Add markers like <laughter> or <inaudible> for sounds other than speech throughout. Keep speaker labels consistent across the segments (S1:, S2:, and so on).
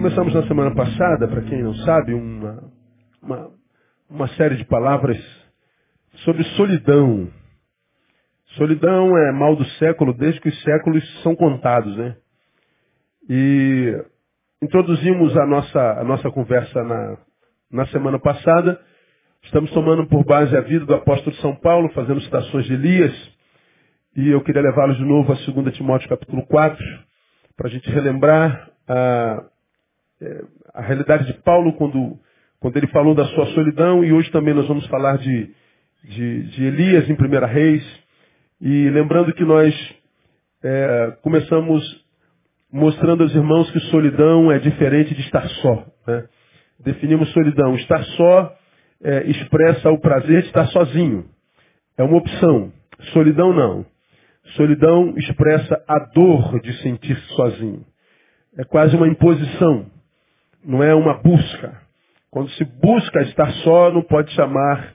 S1: Começamos na semana passada, para quem não sabe, uma, uma, uma série de palavras sobre solidão. Solidão é mal do século desde que os séculos são contados, né? E introduzimos a nossa, a nossa conversa na, na semana passada. Estamos tomando por base a vida do apóstolo São Paulo, fazendo citações de Elias. E eu queria levá-los de novo a 2 Timóteo capítulo 4, para a gente relembrar a, é, a realidade de Paulo quando, quando ele falou da sua solidão. E hoje também nós vamos falar de, de, de Elias em 1 Reis. E lembrando que nós é, começamos mostrando aos irmãos que solidão é diferente de estar só. Né? Definimos solidão. Estar só é, expressa o prazer de estar sozinho. É uma opção. Solidão não. Solidão expressa a dor de sentir-se sozinho. É quase uma imposição, não é uma busca. Quando se busca estar só, não pode chamar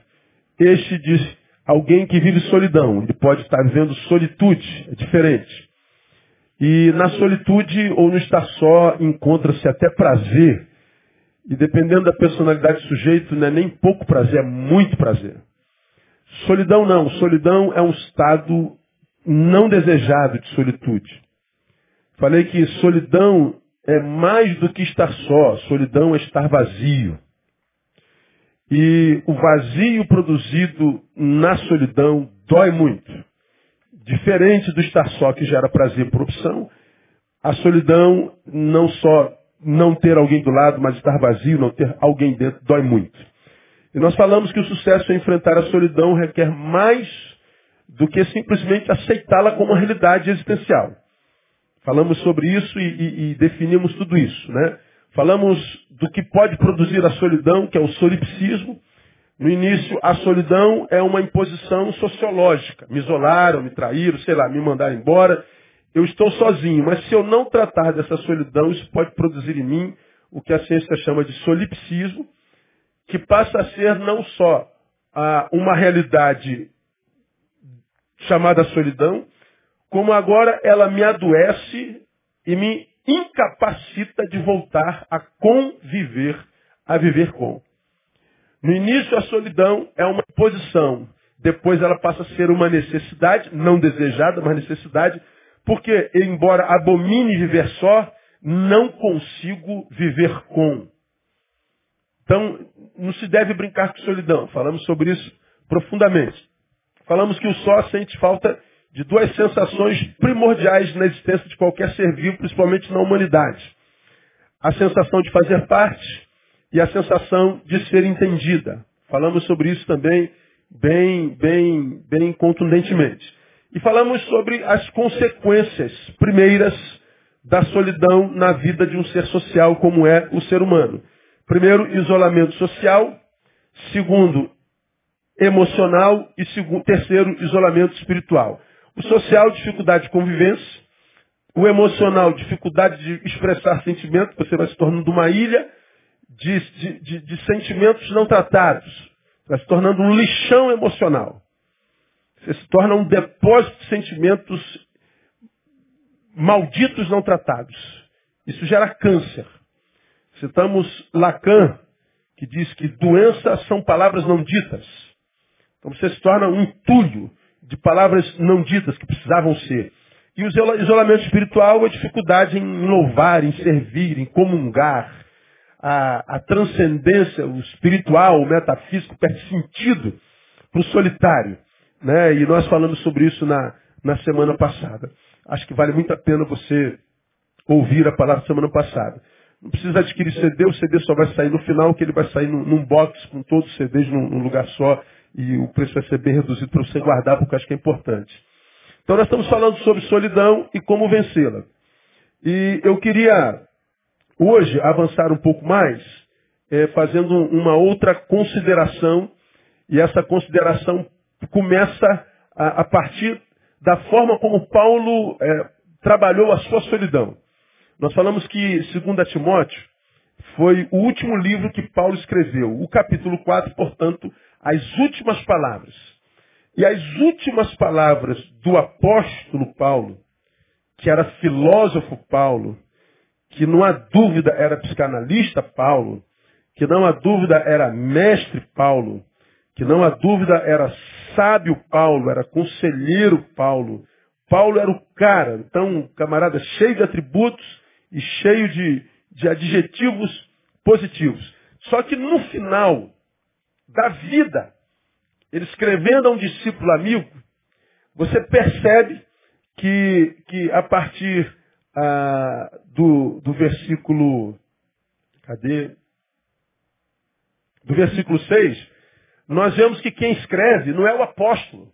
S1: este de alguém que vive solidão. Ele pode estar vivendo solitude, é diferente. E na solitude ou no estar só encontra-se até prazer. E dependendo da personalidade do sujeito, não é nem pouco prazer, é muito prazer. Solidão não. Solidão é um estado não desejado de solitude. Falei que solidão é mais do que estar só, solidão é estar vazio. E o vazio produzido na solidão dói muito. Diferente do estar só que gera prazer por opção, a solidão não só não ter alguém do lado, mas estar vazio, não ter alguém dentro, dói muito. E nós falamos que o sucesso em enfrentar a solidão requer mais do que simplesmente aceitá-la como uma realidade existencial. Falamos sobre isso e, e, e, definimos tudo isso, né? Falamos do que pode produzir a solidão, que é o solipsismo. No início, a solidão é uma imposição sociológica. Me isolaram, me traíram, sei lá, me mandaram embora. Eu estou sozinho. Mas se eu não tratar dessa solidão, isso pode produzir em mim o que a ciência chama de solipsismo, que passa a ser não só ah, uma realidade chamada solidão, como agora ela me adoece e me incapacita de voltar a conviver, a viver com. No início, a solidão é uma posição. Depois ela passa a ser uma necessidade, não desejada, mas necessidade, porque, embora abomine viver só, não consigo viver com. Então, não se deve brincar com solidão. Falamos sobre isso profundamente. Falamos que o só sente falta de duas sensações primordiais na existência de qualquer ser vivo, principalmente na humanidade. A sensação de fazer parte e a sensação de ser entendida. Falamos sobre isso também bem, bem, bem contundentemente. E falamos sobre as consequências primeiras da solidão na vida de um ser social como é o ser humano. Primeiro, isolamento social. Segundo, emocional e segundo, terceiro, isolamento espiritual. O social, dificuldade de convivência. O emocional, dificuldade de expressar sentimento, você vai se tornando uma ilha de, de, de, de sentimentos não tratados. Vai se tornando um lixão emocional. Você se torna um depósito de sentimentos malditos não tratados. Isso gera câncer. Citamos Lacan, que diz que doenças são palavras não ditas. Então você se torna um entulho de palavras não ditas que precisavam ser. E o isolamento espiritual é a dificuldade em louvar, em servir, em comungar. A, a transcendência, o espiritual, o metafísico perde sentido para o solitário. Né? E nós falamos sobre isso na, na semana passada. Acho que vale muito a pena você ouvir a palavra semana passada. Não precisa adquirir CD, o CD só vai sair no final, que ele vai sair num, num box com todos os CDs num, num lugar só e o preço vai ser bem reduzido para você guardar, porque eu acho que é importante. Então nós estamos falando sobre solidão e como vencê-la. E eu queria hoje avançar um pouco mais, é, fazendo uma outra consideração, e essa consideração começa a, a partir da forma como Paulo é, trabalhou a sua solidão. Nós falamos que, segundo Timóteo, foi o último livro que Paulo escreveu. O capítulo 4, portanto, as últimas palavras. E as últimas palavras do apóstolo Paulo, que era filósofo Paulo, que não há dúvida era psicanalista Paulo, que não há dúvida era mestre Paulo, que não há dúvida era sábio Paulo, era conselheiro Paulo. Paulo era o cara, então, camarada cheio de atributos e cheio de, de adjetivos positivos. Só que no final da vida, ele escrevendo a um discípulo amigo, você percebe que, que a partir ah, do, do versículo. Cadê? Do versículo 6, nós vemos que quem escreve não é o apóstolo.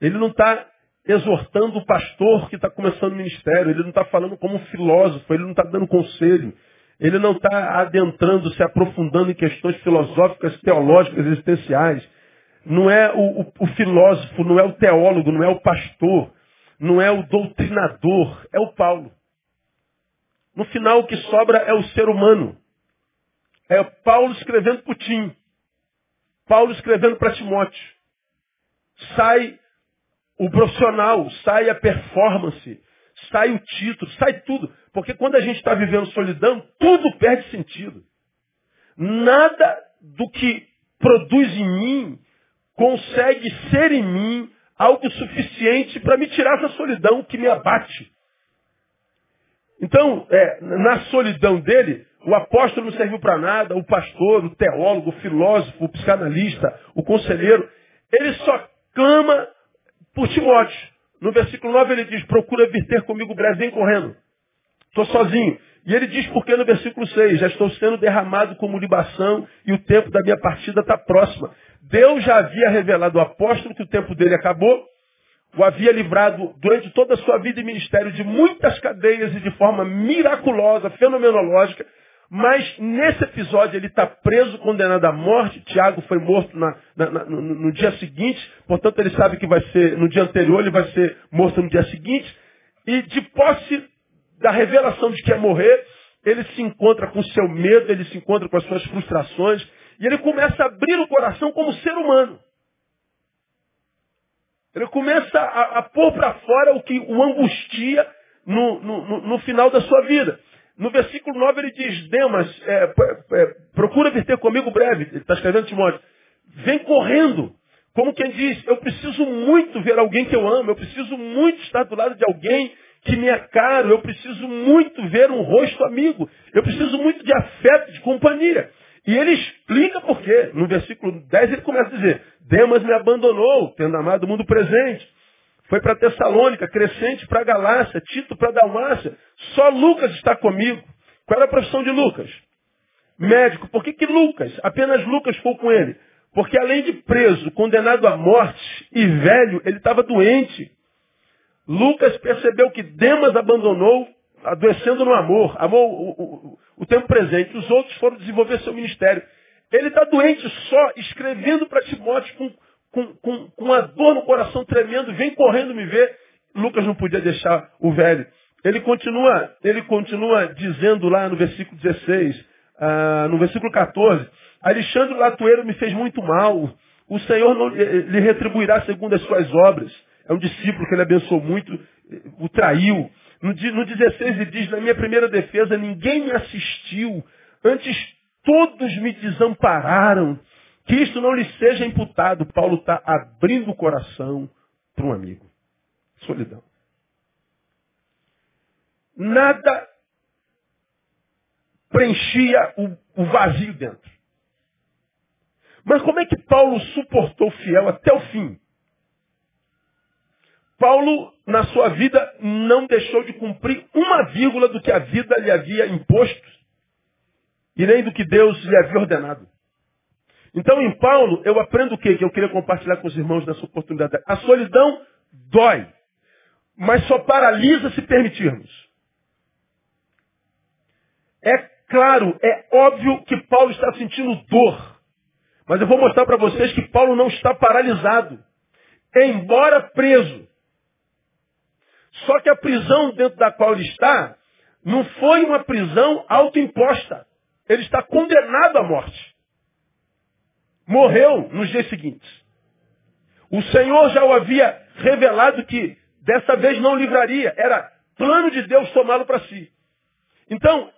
S1: Ele não está exortando o pastor que está começando o ministério, ele não está falando como um filósofo, ele não está dando conselho, ele não está adentrando, se aprofundando em questões filosóficas, teológicas, existenciais. Não é o, o, o filósofo, não é o teólogo, não é o pastor, não é o doutrinador, é o Paulo. No final, o que sobra é o ser humano. É Paulo escrevendo para Tim. Paulo escrevendo para Timóteo. Sai o profissional, sai a performance, sai o título, sai tudo. Porque quando a gente está vivendo solidão, tudo perde sentido. Nada do que produz em mim consegue ser em mim algo suficiente para me tirar essa solidão que me abate. Então, é, na solidão dele, o apóstolo não serviu para nada, o pastor, o teólogo, o filósofo, o psicanalista, o conselheiro, ele só clama por Timóteo. No versículo 9 ele diz, procura vir ter comigo breve, vem correndo. Estou sozinho. E ele diz porque no versículo 6, já estou sendo derramado como libação e o tempo da minha partida está próxima. Deus já havia revelado ao apóstolo que o tempo dele acabou, o havia livrado durante toda a sua vida e ministério de muitas cadeias e de forma miraculosa, fenomenológica, mas nesse episódio ele está preso, condenado à morte. Tiago foi morto na, na, na, no, no, dia seguinte, portanto ele sabe que vai ser, no dia anterior ele vai ser morto no dia seguinte. E de posse da revelação de que ia morrer, ele se encontra com seu medo, ele se encontra com as suas frustrações, e ele começa a abrir o coração como ser humano. Ele começa a, a pôr para fora o que o angustia no, no, no, final da sua vida. No versículo 9 ele diz, Demas, é, é, procura vir ter comigo breve. Ele está escrevendo Timóteo. Vem correndo. Como quem diz, eu preciso muito ver alguém que eu amo, eu preciso muito estar do lado de alguém que me é caro, eu preciso muito ver um rosto amigo, eu preciso muito de afeto, de companhia. E ele explica por quê. No versículo 10 ele começa a dizer, Demas me abandonou, tendo amado o mundo presente. Foi para Tessalônica, Crescente para Galácia, Tito para Dalmácia. Só Lucas está comigo. Qual era a profissão de Lucas? Médico. Por que, que Lucas, apenas Lucas foi com ele? Porque além de preso, condenado à morte e velho, ele estava doente. Lucas percebeu que Demas abandonou, adoecendo no amor, amou o, o, o tempo presente. Os outros foram desenvolver seu ministério. Ele está doente só, escrevendo para Timóteo com, com, com, com uma dor no coração tremendo, vem correndo me ver. Lucas não podia deixar o velho. Ele continua, ele continua dizendo lá no versículo 16, ah, no versículo 14, Alexandre Latoeiro me fez muito mal. O Senhor não lhe retribuirá segundo as suas obras. É um discípulo que ele abençoou muito, o traiu. No, no 16 ele diz, na minha primeira defesa, ninguém me assistiu. Antes todos me desampararam. Que isto não lhe seja imputado. Paulo está abrindo o coração para um amigo. Solidão. Nada preenchia o, o vazio dentro. Mas como é que Paulo suportou fiel até o fim? Paulo, na sua vida, não deixou de cumprir uma vírgula do que a vida lhe havia imposto e nem do que Deus lhe havia ordenado. Então, em Paulo, eu aprendo o quê? Que eu queria compartilhar com os irmãos nessa oportunidade. A solidão dói, mas só paralisa se permitirmos. É claro, é óbvio que Paulo está sentindo dor. Mas eu vou mostrar para vocês que Paulo não está paralisado. Embora preso. Só que a prisão dentro da qual ele está não foi uma prisão autoimposta. Ele está condenado à morte. Morreu nos dias seguintes. O Senhor já o havia revelado que dessa vez não livraria. Era plano de Deus tomá-lo para si. Então,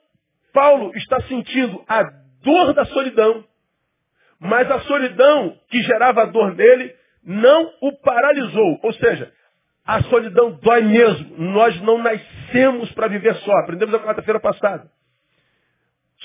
S1: Paulo está sentindo a dor da solidão, mas a solidão que gerava a dor nele não o paralisou. Ou seja, a solidão dói mesmo. Nós não nascemos para viver só. Aprendemos a quarta-feira passada.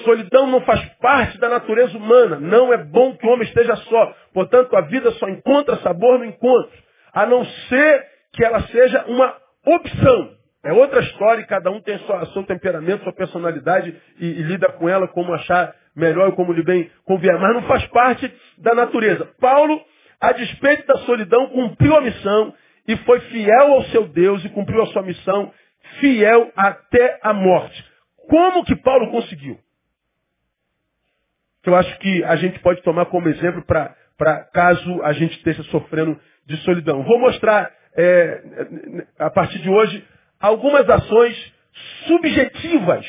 S1: Solidão não faz parte da natureza humana. Não é bom que o homem esteja só. Portanto, a vida só encontra sabor no encontro. A não ser que ela seja uma opção. É outra história e cada um tem sua, seu temperamento, sua personalidade e, e, lida com ela como achar melhor e como lhe bem convier. Mas não faz parte da natureza. Paulo, a despeito da solidão, cumpriu a missão e foi fiel ao seu Deus e cumpriu a sua missão fiel até a morte. Como que Paulo conseguiu? Que eu acho que a gente pode tomar como exemplo para caso a gente esteja sofrendo de solidão. Vou mostrar é, a partir de hoje algumas ações subjetivas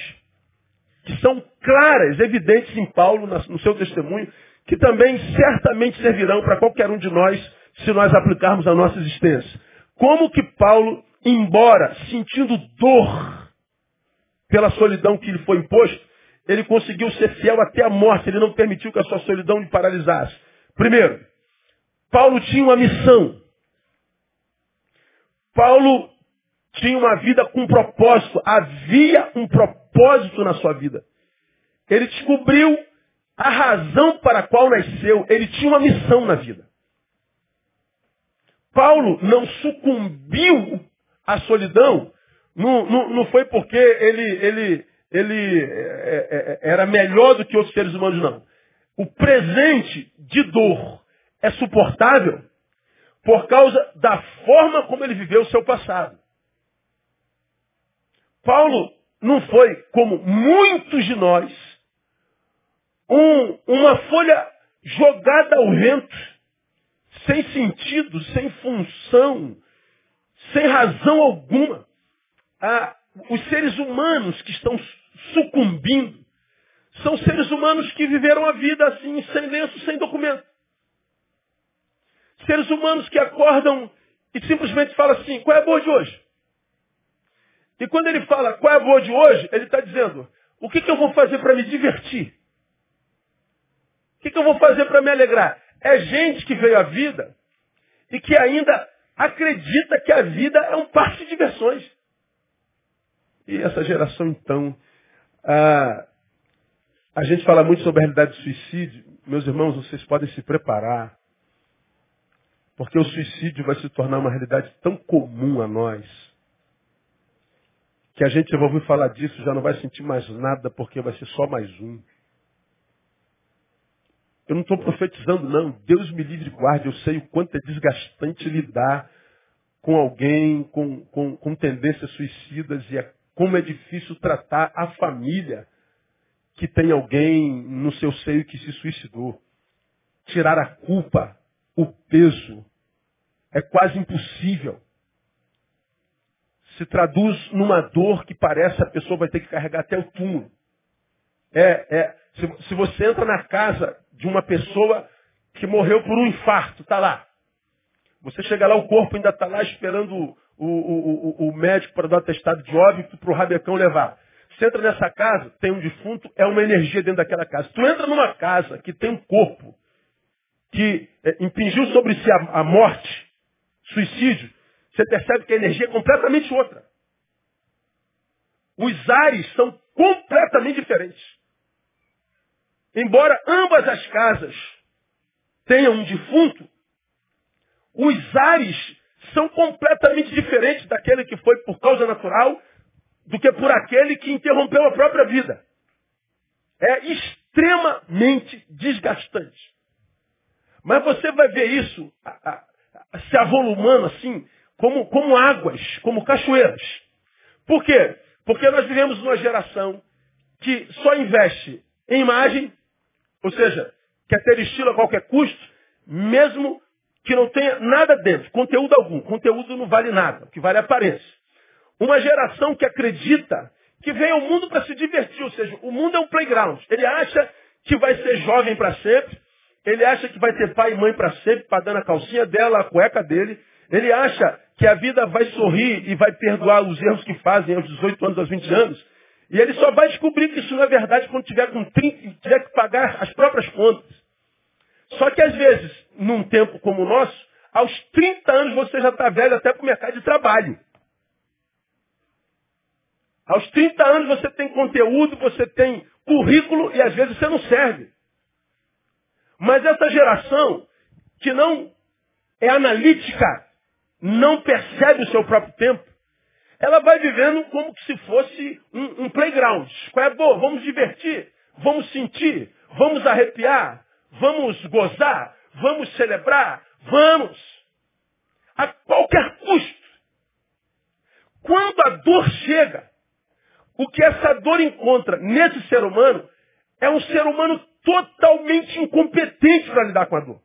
S1: que são claras, evidentes em Paulo, no seu testemunho, que também certamente servirão para qualquer um de nós se nós aplicarmos a nossa existência. Como que Paulo, embora sentindo dor pela solidão que lhe foi imposto, ele conseguiu ser fiel até a morte, ele não permitiu que a sua solidão lhe paralisasse. Primeiro, Paulo tinha uma missão. Paulo tinha uma vida com propósito. Havia um propósito na sua vida. Ele descobriu a razão para a qual nasceu. Ele tinha uma missão na vida. Paulo não sucumbiu à solidão. Não, não, não foi porque ele, ele, ele é, é, é era melhor do que outros seres humanos, não. O presente de dor é suportável por causa da forma como ele viveu o seu passado. Paulo não foi, como muitos de nós, um, uma folha jogada ao vento, sem sentido, sem função, sem razão alguma. Ah, os seres humanos que estão sucumbindo são seres humanos que viveram a vida assim, sem lenço, sem documento. Seres humanos que acordam e simplesmente falam assim, qual é a boa de hoje? E quando ele fala qual é a boa de hoje, ele está dizendo, o que, que eu vou fazer para me divertir? O que, que eu vou fazer para me alegrar? É gente que veio à vida e que ainda acredita que a vida é um parque de diversões. E essa geração, então, a, a gente fala muito sobre a realidade do suicídio. Meus irmãos, vocês podem se preparar, porque o suicídio vai se tornar uma realidade tão comum a nós que a gente vai ouvir falar disso, já não vai sentir mais nada, porque vai ser só mais um. Eu não estou profetizando, não. Deus me livre e guarde. Eu sei o quanto é desgastante lidar com alguém com, com, com tendências suicidas e é, como é difícil tratar a família que tem alguém no seu seio que se suicidou. Tirar a culpa, o peso, é quase impossível se traduz numa dor que parece a pessoa vai ter que carregar até o túmulo. É, é, se, se você entra na casa de uma pessoa que morreu por um infarto, está lá. Você chega lá, o corpo ainda está lá esperando o, o, o, o médico para dar atestado de óbito para o rabecão levar. Você entra nessa casa, tem um defunto, é uma energia dentro daquela casa. Tu entra numa casa que tem um corpo que é, impingiu sobre si a, a morte, suicídio, você percebe que a energia é completamente outra. Os ares são completamente diferentes. Embora ambas as casas tenham um defunto, os ares são completamente diferentes daquele que foi por causa natural do que por aquele que interrompeu a própria vida. É extremamente desgastante. Mas você vai ver isso a, a, a, se avolumando assim, como, como águas, como cachoeiras. Por quê? Porque nós vivemos numa geração que só investe em imagem, ou seja, quer ter estilo a qualquer custo, mesmo que não tenha nada dentro, conteúdo algum. Conteúdo não vale nada, o que vale é aparência. Uma geração que acredita que vem ao mundo para se divertir, ou seja, o mundo é um playground. Ele acha que vai ser jovem para sempre, ele acha que vai ter pai e mãe para sempre, pagando a calcinha dela, a cueca dele, ele acha que a vida vai sorrir e vai perdoar os erros que fazem aos 18 anos, aos 20 anos. E ele só vai descobrir que isso não é verdade quando tiver com 30 e tiver que pagar as próprias contas. Só que às vezes, num tempo como o nosso, aos 30 anos você já está velho até para o mercado de trabalho. Aos 30 anos você tem conteúdo, você tem currículo e às vezes você não serve. Mas essa geração que não é analítica, não percebe o seu próprio tempo, ela vai vivendo como se fosse um, um playground. Qual é boa? Vamos divertir, vamos sentir, vamos arrepiar, vamos gozar, vamos celebrar, vamos. A qualquer custo. Quando a dor chega, o que essa dor encontra nesse ser humano é um ser humano totalmente incompetente para lidar com a dor.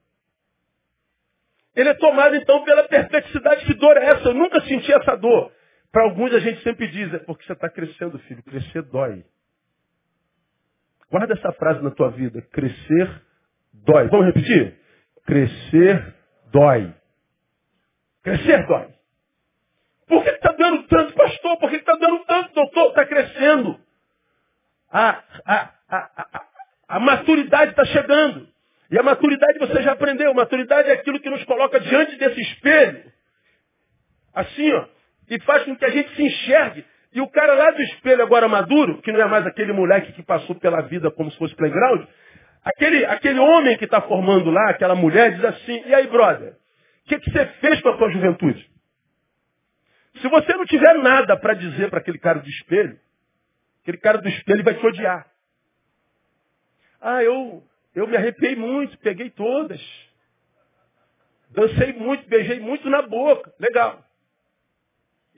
S1: Ele é tomado então pela perplexidade. Que dor é essa? Eu nunca senti essa dor. Para alguns a gente sempre diz, é porque você está crescendo, filho. Crescer dói. Guarda essa frase na tua vida. Crescer dói. Vamos repetir? Crescer dói. Crescer dói. Por que está doendo tanto, pastor? Por que está doendo tanto, doutor? Está crescendo. A, a, a, a maturidade está chegando. E a maturidade você já aprendeu. Maturidade é aquilo que nos coloca diante desse espelho. Assim, ó. E faz com que a gente se enxergue. E o cara lá do espelho agora maduro, que não é mais aquele moleque que passou pela vida como se fosse playground, aquele, aquele homem que está formando lá, aquela mulher, diz assim, e aí, brother, o que, que você fez com a tua juventude? Se você não tiver nada para dizer para aquele cara do espelho, aquele cara do espelho vai te odiar. Ah, eu, eu me arrepiei muito, peguei todas. Dancei muito, beijei muito na boca. Legal.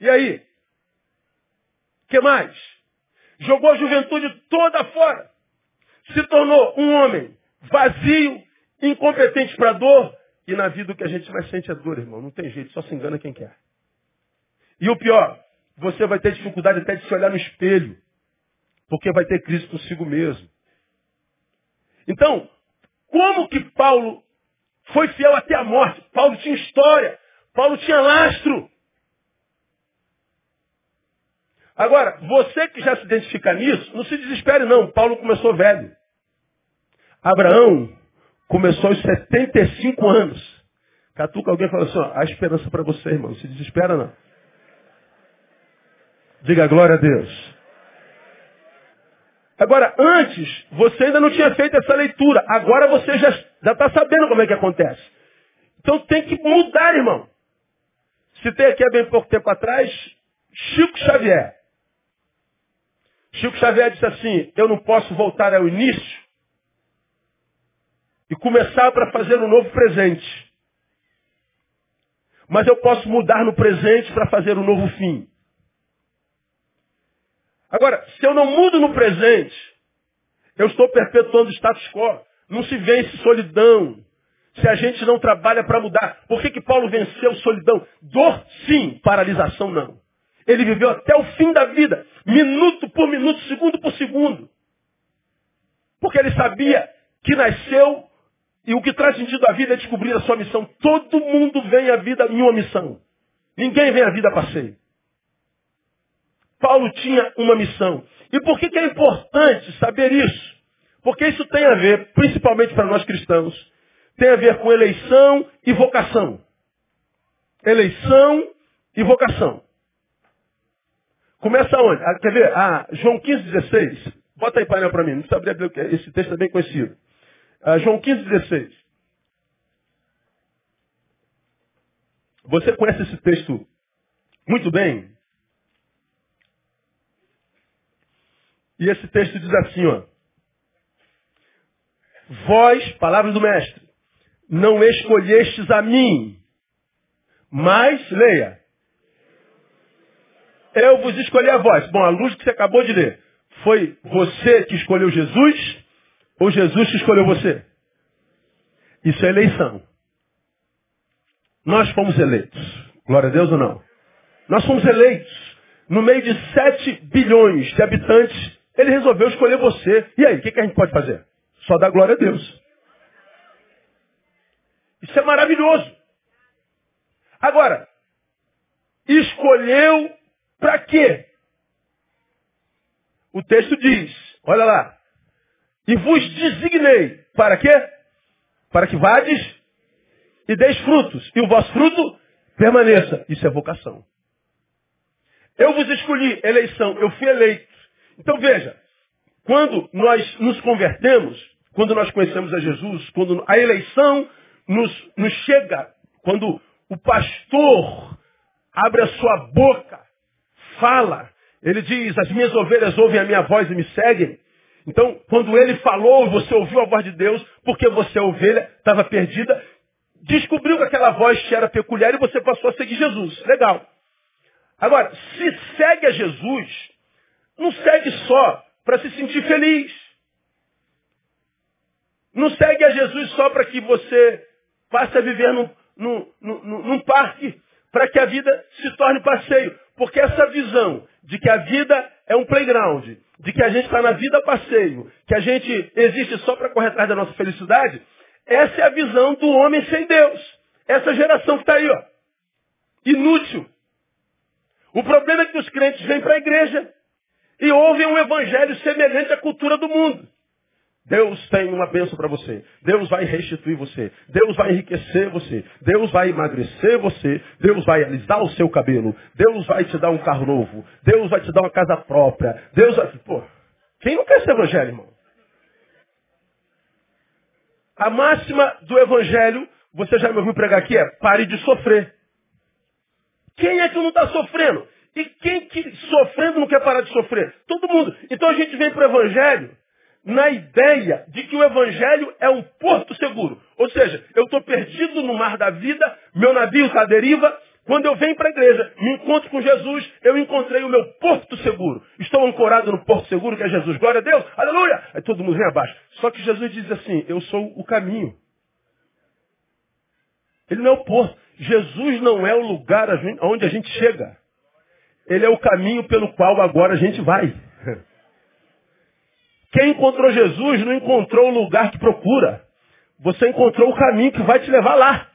S1: E aí? O que mais? Jogou a juventude toda fora. Se tornou um homem vazio, incompetente para dor. E na vida o que a gente mais sente é dor, irmão. Não tem jeito, só se engana quem quer. E o pior, você vai ter dificuldade até de se olhar no espelho. Porque vai ter crise consigo mesmo. Então, como que Paulo foi fiel até a morte? Paulo tinha história. Paulo tinha lastro. Agora, você que já se identifica nisso, não se desespere não. Paulo começou velho. Abraão começou aos 75 anos. Catuca alguém fala assim, ó, há esperança para você, irmão. Se desespera não. Diga glória a Deus. Agora, antes, você ainda não tinha feito essa leitura. Agora você já está sabendo como é que acontece. Então tem que mudar, irmão. Citei aqui há bem pouco tempo atrás, Chico Xavier. Chico Xavier disse assim, eu não posso voltar ao início e começar para fazer um novo presente. Mas eu posso mudar no presente para fazer um novo fim. Agora, se eu não mudo no presente, eu estou perpetuando o status quo. Não se vence solidão. Se a gente não trabalha para mudar. Por que, que Paulo venceu solidão? Dor, sim. Paralisação, não. Ele viveu até o fim da vida. Minuto por minuto, segundo por segundo. Porque ele sabia que nasceu e o que traz sentido à vida é descobrir a sua missão. Todo mundo vem à vida em uma missão. Ninguém vem à vida a passeio. Paulo tinha uma missão. E por que, que é importante saber isso? Porque isso tem a ver, principalmente para nós cristãos, tem a ver com eleição e vocação. Eleição e vocação. Começa onde? Ah, quer ver? Ah, João 15, 16. Bota aí painel para mim. Não precisa abrir, esse texto é bem conhecido. Ah, João 15, 16. Você conhece esse texto muito bem? E esse texto diz assim, ó. Vós, palavras do mestre, não escolhestes a mim, mas, leia, eu vos escolhi a vós. Bom, a luz que você acabou de ler, foi você que escolheu Jesus ou Jesus que escolheu você? Isso é eleição. Nós fomos eleitos. Glória a Deus ou não? Nós fomos eleitos. No meio de 7 bilhões de habitantes, ele resolveu escolher você. E aí, o que, que a gente pode fazer? Só dar glória a Deus. Isso é maravilhoso. Agora, escolheu para quê? O texto diz, olha lá, e vos designei, para quê? Para que vades e deis frutos, e o vosso fruto permaneça. Isso é vocação. Eu vos escolhi, eleição, eu fui eleito. Então veja, quando nós nos convertemos, quando nós conhecemos a Jesus, quando a eleição nos, nos chega, quando o pastor abre a sua boca, fala, ele diz, as minhas ovelhas ouvem a minha voz e me seguem. Então, quando ele falou, você ouviu a voz de Deus, porque você é ovelha, estava perdida, descobriu que aquela voz te era peculiar e você passou a seguir Jesus. Legal. Agora, se segue a Jesus, não segue só para se sentir feliz. Não segue a Jesus só para que você passe a viver num, num, num, num parque, para que a vida se torne passeio. Porque essa visão de que a vida é um playground, de que a gente está na vida passeio, que a gente existe só para correr atrás da nossa felicidade, essa é a visão do homem sem Deus. Essa geração que está aí, ó. Inútil. O problema é que os crentes vêm para a igreja e ouvem um evangelho semelhante à cultura do mundo. Deus tem uma bênção para você. Deus vai restituir você. Deus vai enriquecer você. Deus vai emagrecer você. Deus vai alisar o seu cabelo. Deus vai te dar um carro novo. Deus vai te dar uma casa própria. Deus vai... Pô, quem não quer esse evangelho, irmão? A máxima do evangelho, você já me ouviu pregar aqui, é pare de sofrer. Quem é que não está sofrendo? E quem que sofrendo não quer parar de sofrer? Todo mundo. Então a gente vem para o evangelho na ideia de que o Evangelho é um porto seguro. Ou seja, eu estou perdido no mar da vida, meu navio está à deriva. Quando eu venho para a igreja, me encontro com Jesus, eu encontrei o meu porto seguro. Estou ancorado no porto seguro que é Jesus. Glória a Deus, aleluia! Aí todo mundo vem abaixo. Só que Jesus diz assim, eu sou o caminho. Ele não é o porto. Jesus não é o lugar onde a gente chega. Ele é o caminho pelo qual agora a gente vai. <laughs> Quem encontrou Jesus não encontrou o lugar que procura. Você encontrou o caminho que vai te levar lá.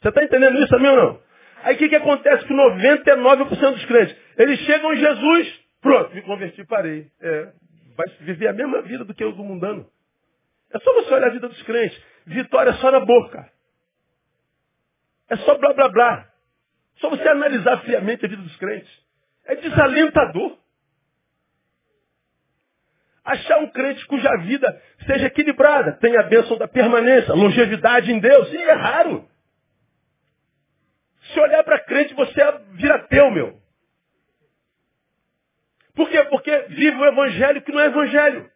S1: Você está entendendo isso ou não? Aí o que, que acontece com 99% dos crentes? Eles chegam em Jesus, pronto, me converti, parei. É, vai viver a mesma vida do que o do mundano. É só você olhar a vida dos crentes. Vitória é só na boca. É só blá blá blá. Só você analisar friamente a vida dos crentes. É desalentador. Achar um crente cuja vida seja equilibrada, tenha a bênção da permanência, longevidade em Deus, e é raro. Se olhar para crente, você vira teu, meu. Por quê? Porque vive o evangelho que não é evangelho.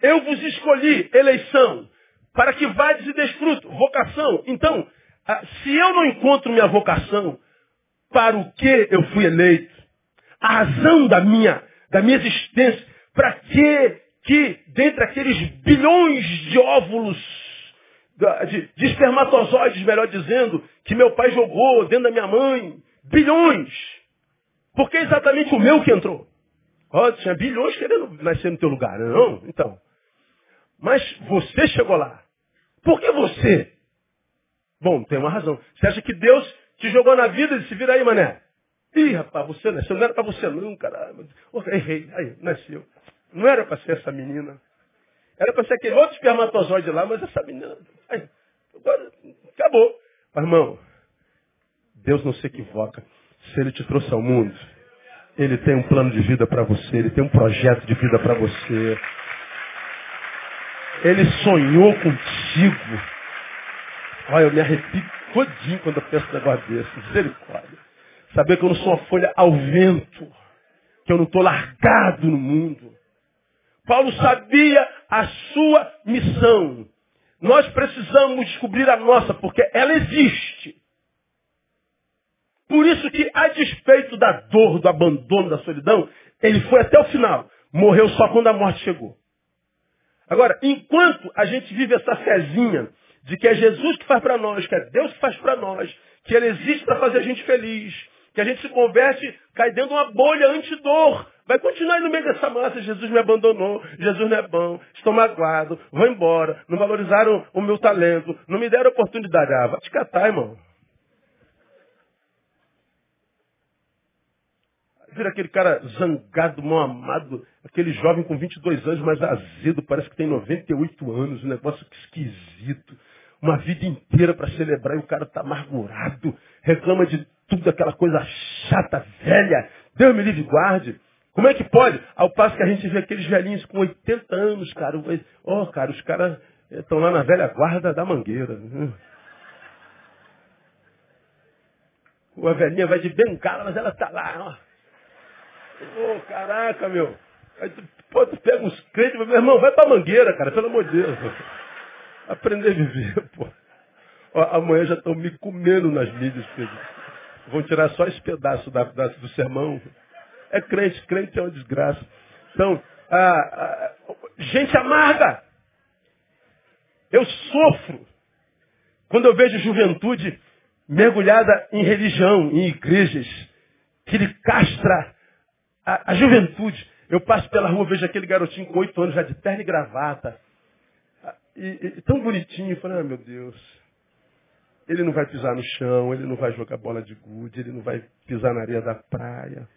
S1: Eu vos escolhi, eleição, para que vades e desfruto, vocação. Então, se eu não encontro minha vocação, para o que eu fui eleito, a razão da minha da minha existência, para que, que dentre aqueles bilhões de óvulos, de, de espermatozoides, melhor dizendo, que meu pai jogou dentro da minha mãe, bilhões, porque é exatamente o meu que entrou. Ó, tinha bilhões querendo nascer no teu lugar, não? Então. Mas você chegou lá. Por que você? Bom, tem uma razão. Você acha que Deus te jogou na vida e se vira aí, mané? Ih, rapaz, você nasceu, não era para você não, caramba. Errei, aí, nasceu. Não era para ser essa menina. Era para ser aquele outro espermatozoide lá, mas essa menina. Aí, agora, acabou. Mas, irmão, Deus não se equivoca. Se Ele te trouxe ao mundo, Ele tem um plano de vida para você, Ele tem um projeto de vida para você. Ele sonhou contigo. Olha, eu me arrepio todinho quando eu penso um negócio desse. Misericórdia. Saber que eu não sou uma folha ao vento. Que eu não estou largado no mundo. Paulo sabia a sua missão. Nós precisamos descobrir a nossa, porque ela existe. Por isso que, a despeito da dor, do abandono, da solidão, ele foi até o final. Morreu só quando a morte chegou. Agora, enquanto a gente vive essa fezinha de que é Jesus que faz para nós, que é Deus que faz para nós, que Ele existe para fazer a gente feliz, que a gente se converte, cai dentro de uma bolha antidor. Vai continuar no meio dessa massa. Jesus me abandonou, Jesus não é bom, estou magoado, vou embora, não valorizaram o meu talento, não me deram oportunidade. Ah, vai te catar, irmão. vira aquele cara zangado, mal amado, aquele jovem com 22 anos, mas azedo, parece que tem 98 anos, um negócio esquisito. Uma vida inteira para celebrar e o cara está amargurado, reclama de tudo, aquela coisa chata, velha. Deus me livre guarde. Como é que pode? Ao passo que a gente vê aqueles velhinhos com 80 anos, cara. Ó, oh, cara, os caras estão lá na velha guarda da mangueira. A velhinha vai de bengala, mas ela está lá, ó. Oh, caraca, meu. Aí tu, pô, tu pega uns crentes, meu irmão, vai pra mangueira, cara, pelo amor de Deus. Aprender a viver, pô. Ó, amanhã já estão me comendo nas mídias, Pedro. Vão tirar só esse pedaço da, da, do sermão. É crente, crente é uma desgraça. Então, a, a, gente amarga. Eu sofro quando eu vejo juventude mergulhada em religião, em igrejas, que ele castra a, a, juventude. Eu passo pela rua, vejo aquele garotinho com oito anos já de terno e gravata. E, e, tão bonitinho. Eu falei, ah, meu Deus. Ele não vai pisar no chão, ele não vai jogar bola de gude, ele não vai pisar na areia da praia.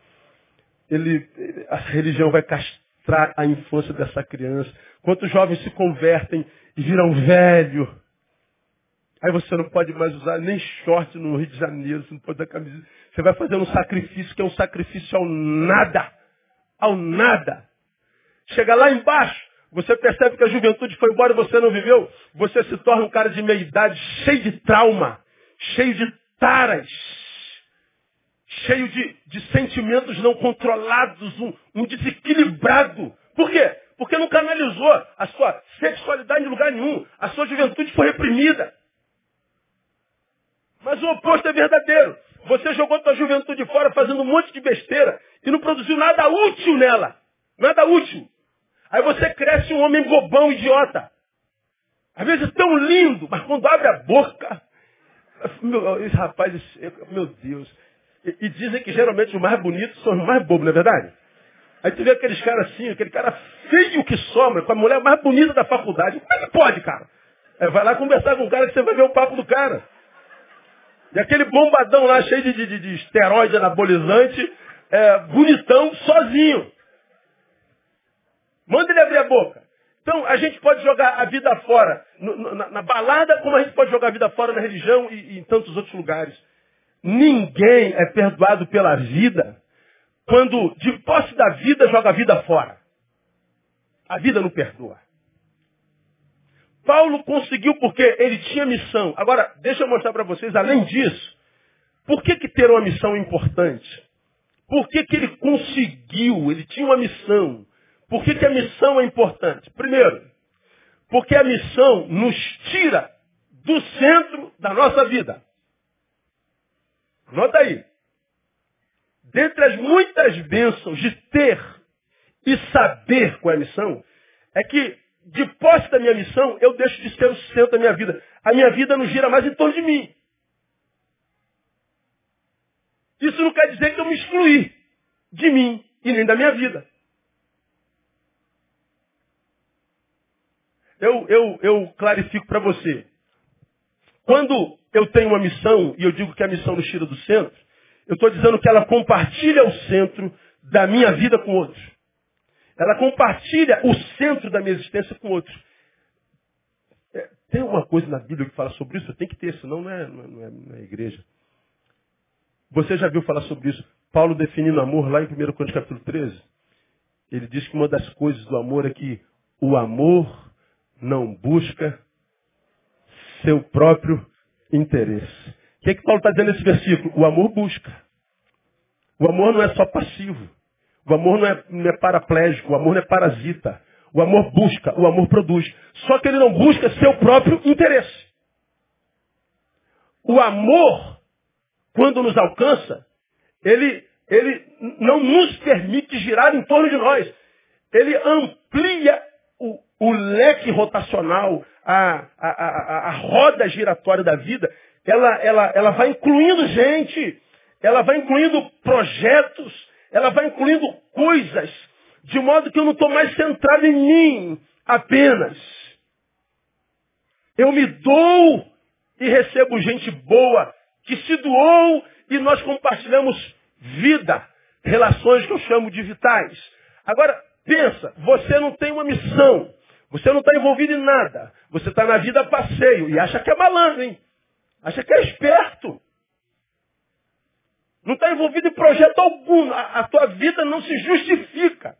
S1: Ele, a religião vai castrar a infância dessa criança. Quantos jovens se convertem e viram velho? Aí você não pode mais usar nem short no Rio de Janeiro, você não pode usar camisa. Você vai fazer um sacrifício que é um sacrifício ao nada. Ao nada. Chega lá embaixo, você percebe que a juventude foi embora e você não viveu. Você se torna um cara de meia idade, cheio de trauma, cheio de taras, cheio de, de sentimentos não controlados, um, um desequilibrado. Por quê? Porque não canalizou a sua sexualidade em lugar nenhum. A sua juventude foi reprimida. Mas o oposto é verdadeiro. Você jogou tua juventude fora fazendo um monte de besteira e não produziu nada útil nela. Nada útil. Aí você cresce um homem bobão, idiota. Às vezes tão lindo, mas quando abre a boca. Meu, esse rapaz, meu Deus. E, e, dizem que geralmente os mais bonitos são os mais bobos, não é verdade? Aí tu vê aqueles caras assim, aquele cara feio que sobra, com a mulher mais bonita da faculdade. Como é que pode, cara? É, vai lá conversar com o cara que você vai ver o papo do cara. E aquele bombadão lá cheio de, de, de esteroide anabolizante, é, bonitão, sozinho. Manda ele abrir a boca. Então, a gente pode jogar a vida fora na, na, balada, como a gente pode jogar a vida fora na religião e, e em tantos outros lugares. Ninguém é perdoado pela vida quando, de posse da vida, joga a vida fora. A vida não perdoa. Paulo conseguiu porque ele tinha missão. Agora, deixa eu mostrar para vocês, além disso, por que, que ter uma missão é importante? Por que, que ele conseguiu? Ele tinha uma missão. Por que, que a missão é importante? Primeiro, porque a missão nos tira do centro da nossa vida. Nota aí. Dentre as muitas bênçãos de ter e saber qual é a missão, é que de posse da minha missão, eu deixo de ser o centro da minha vida. A minha vida não gira mais em torno de mim. Isso não quer dizer que eu me excluí de mim e nem da minha vida. Eu, eu, eu clarifico para você. Quando eu tenho uma missão e eu digo que a missão nos tira do centro, eu estou dizendo que ela compartilha o centro da minha vida com outros. Ela compartilha o centro da minha existência com outros. É, tem alguma coisa na Bíblia que fala sobre isso? Tem que ter, senão não é, não é, não é igreja. Você já viu falar sobre isso? Paulo definindo amor lá em 1 Coríntios capítulo 13. Ele diz que uma das coisas do amor é que o amor não busca seu próprio interesse. O que, é que Paulo está dizendo nesse versículo? O amor busca. O amor não é só passivo. O amor não é, não é paraplégico, o amor não é parasita. O amor busca, o amor produz. Só que ele não busca seu próprio interesse. O amor, quando nos alcança, ele, ele não nos permite girar em torno de nós. Ele amplia o leque rotacional, a, a, a, a, roda giratória da vida. Ela, ela, ela vai incluindo gente, ela vai incluindo projetos, ela vai incluindo coisas, de modo que eu não estou mais centrado em mim apenas. Eu me dou e recebo gente boa que se doou e nós compartilhamos vida. relações que eu chamo de vitais. Agora, pensa, você não tem uma missão. Você não está envolvido em nada. Você está na vida a passeio e acha que é malandro, hein? Acha que é esperto. Não está envolvido em projeto algum. A, a tua vida não se justifica.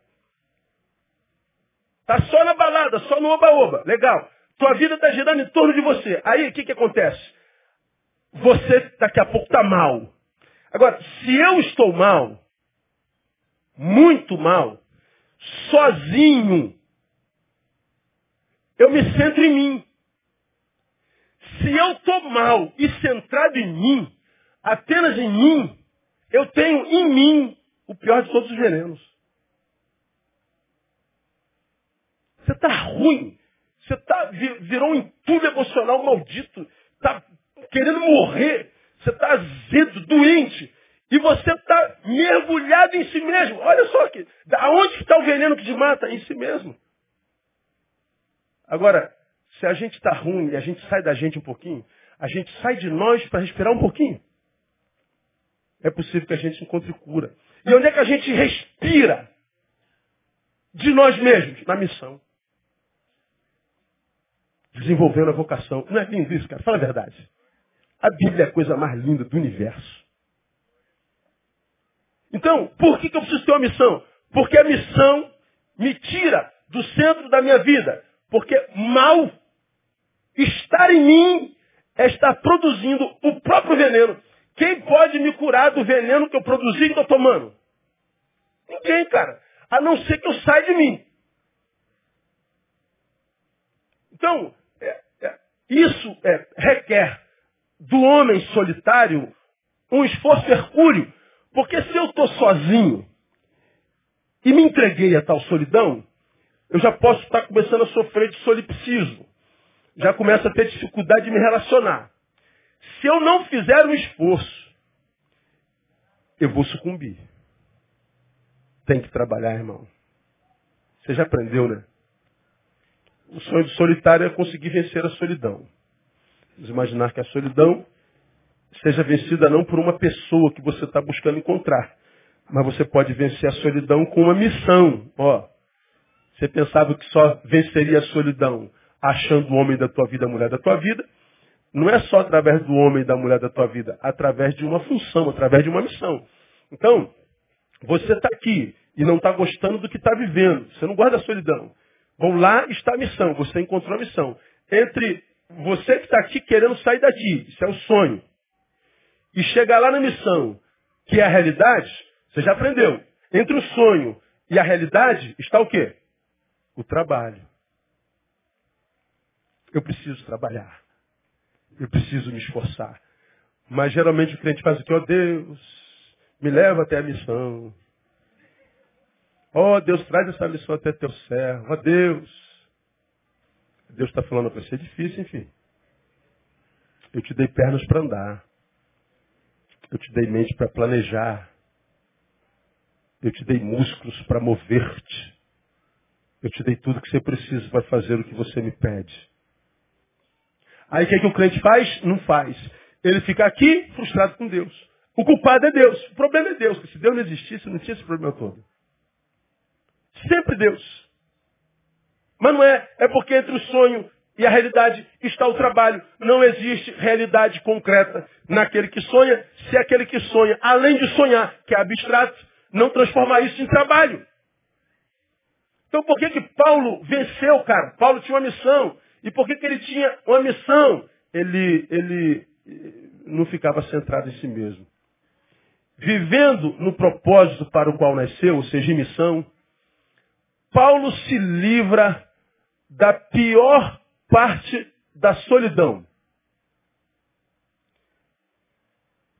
S1: Está só na balada, só no oba-oba. Legal. Tua vida está girando em torno de você. Aí o que, que acontece? Você daqui a pouco está mal. Agora, se eu estou mal, muito mal, sozinho, eu me centro em mim. Se eu estou mal e centrado em mim, apenas em mim, eu tenho em mim o pior de todos os venenos. Você está ruim. Você tá, virou um entulho emocional maldito. Está querendo morrer. Você está azedo, doente. E você está mergulhado em si mesmo. Olha só que. Aonde está o veneno que te mata? Em si mesmo. Agora, se a gente está ruim e a gente sai da gente um pouquinho, a gente sai de nós para respirar um pouquinho. É possível que a gente encontre cura. E onde é que a gente respira? De nós mesmos, na missão. Desenvolvendo a vocação. Não é lindo isso, cara? Fala a verdade. A Bíblia é a coisa mais linda do universo. Então, por que, que eu preciso ter uma missão? Porque a missão me tira do centro da minha vida. Porque mal estar em mim é estar produzindo o próprio veneno. Quem pode me curar do veneno que eu produzi e estou tomando? Ninguém, cara. A não ser que eu saia de mim. Então, é, é, isso é, requer do homem solitário um esforço hercúleo. Porque se eu estou sozinho e me entreguei a tal solidão, eu já posso estar começando a sofrer de solipsismo. Já começo a ter dificuldade de me relacionar. Se eu não fizer um esforço, eu vou sucumbir. Tem que trabalhar, irmão. Você já aprendeu, né? O sonho do solitário é conseguir vencer a solidão. Vamos imaginar que a solidão seja vencida não por uma pessoa que você está buscando encontrar, mas você pode vencer a solidão com uma missão. Ó, você pensava que só venceria a solidão achando o homem da tua vida, a mulher da tua vida. Não é só através do homem e da mulher da tua vida, através de uma função, através de uma missão. Então, você está aqui e não está gostando do que está vivendo. Você não guarda a solidão. Bom, lá está a missão. Você encontrou a missão. Entre você que está aqui querendo sair daqui, isso é o sonho, e chegar lá na missão, que é a realidade, você já aprendeu. Entre o sonho e a realidade está o quê? O trabalho. Eu preciso trabalhar. Eu preciso me esforçar. Mas geralmente o crente faz o que? Ó oh, Deus, me leva até a missão. Ó oh, Deus, traz essa missão até teu servo. Ó oh, Deus. Deus está falando para você, é difícil, enfim. Eu te dei pernas para andar. Eu te dei mente para planejar. Eu te dei músculos para mover-te. Eu te dei tudo que você precisa para fazer o que você me pede. Aí o que, é que o crente faz? Não faz. Ele fica aqui frustrado com Deus. O culpado é Deus. O problema é Deus. Se Deus não existisse, não tinha esse problema todo. Sempre Deus. Mas não é. É porque entre o sonho e a realidade está o trabalho. Não existe realidade concreta naquele que sonha, se aquele que sonha, além de sonhar, que é abstrato, não transformar isso em trabalho. Então por que que Paulo venceu, cara? Paulo tinha uma missão. E por que que ele tinha uma missão? Ele, ele eh, não ficava centrado em si mesmo. Vivendo no propósito para o qual nasceu, ou seja, em missão, Paulo se livra da pior parte da solidão.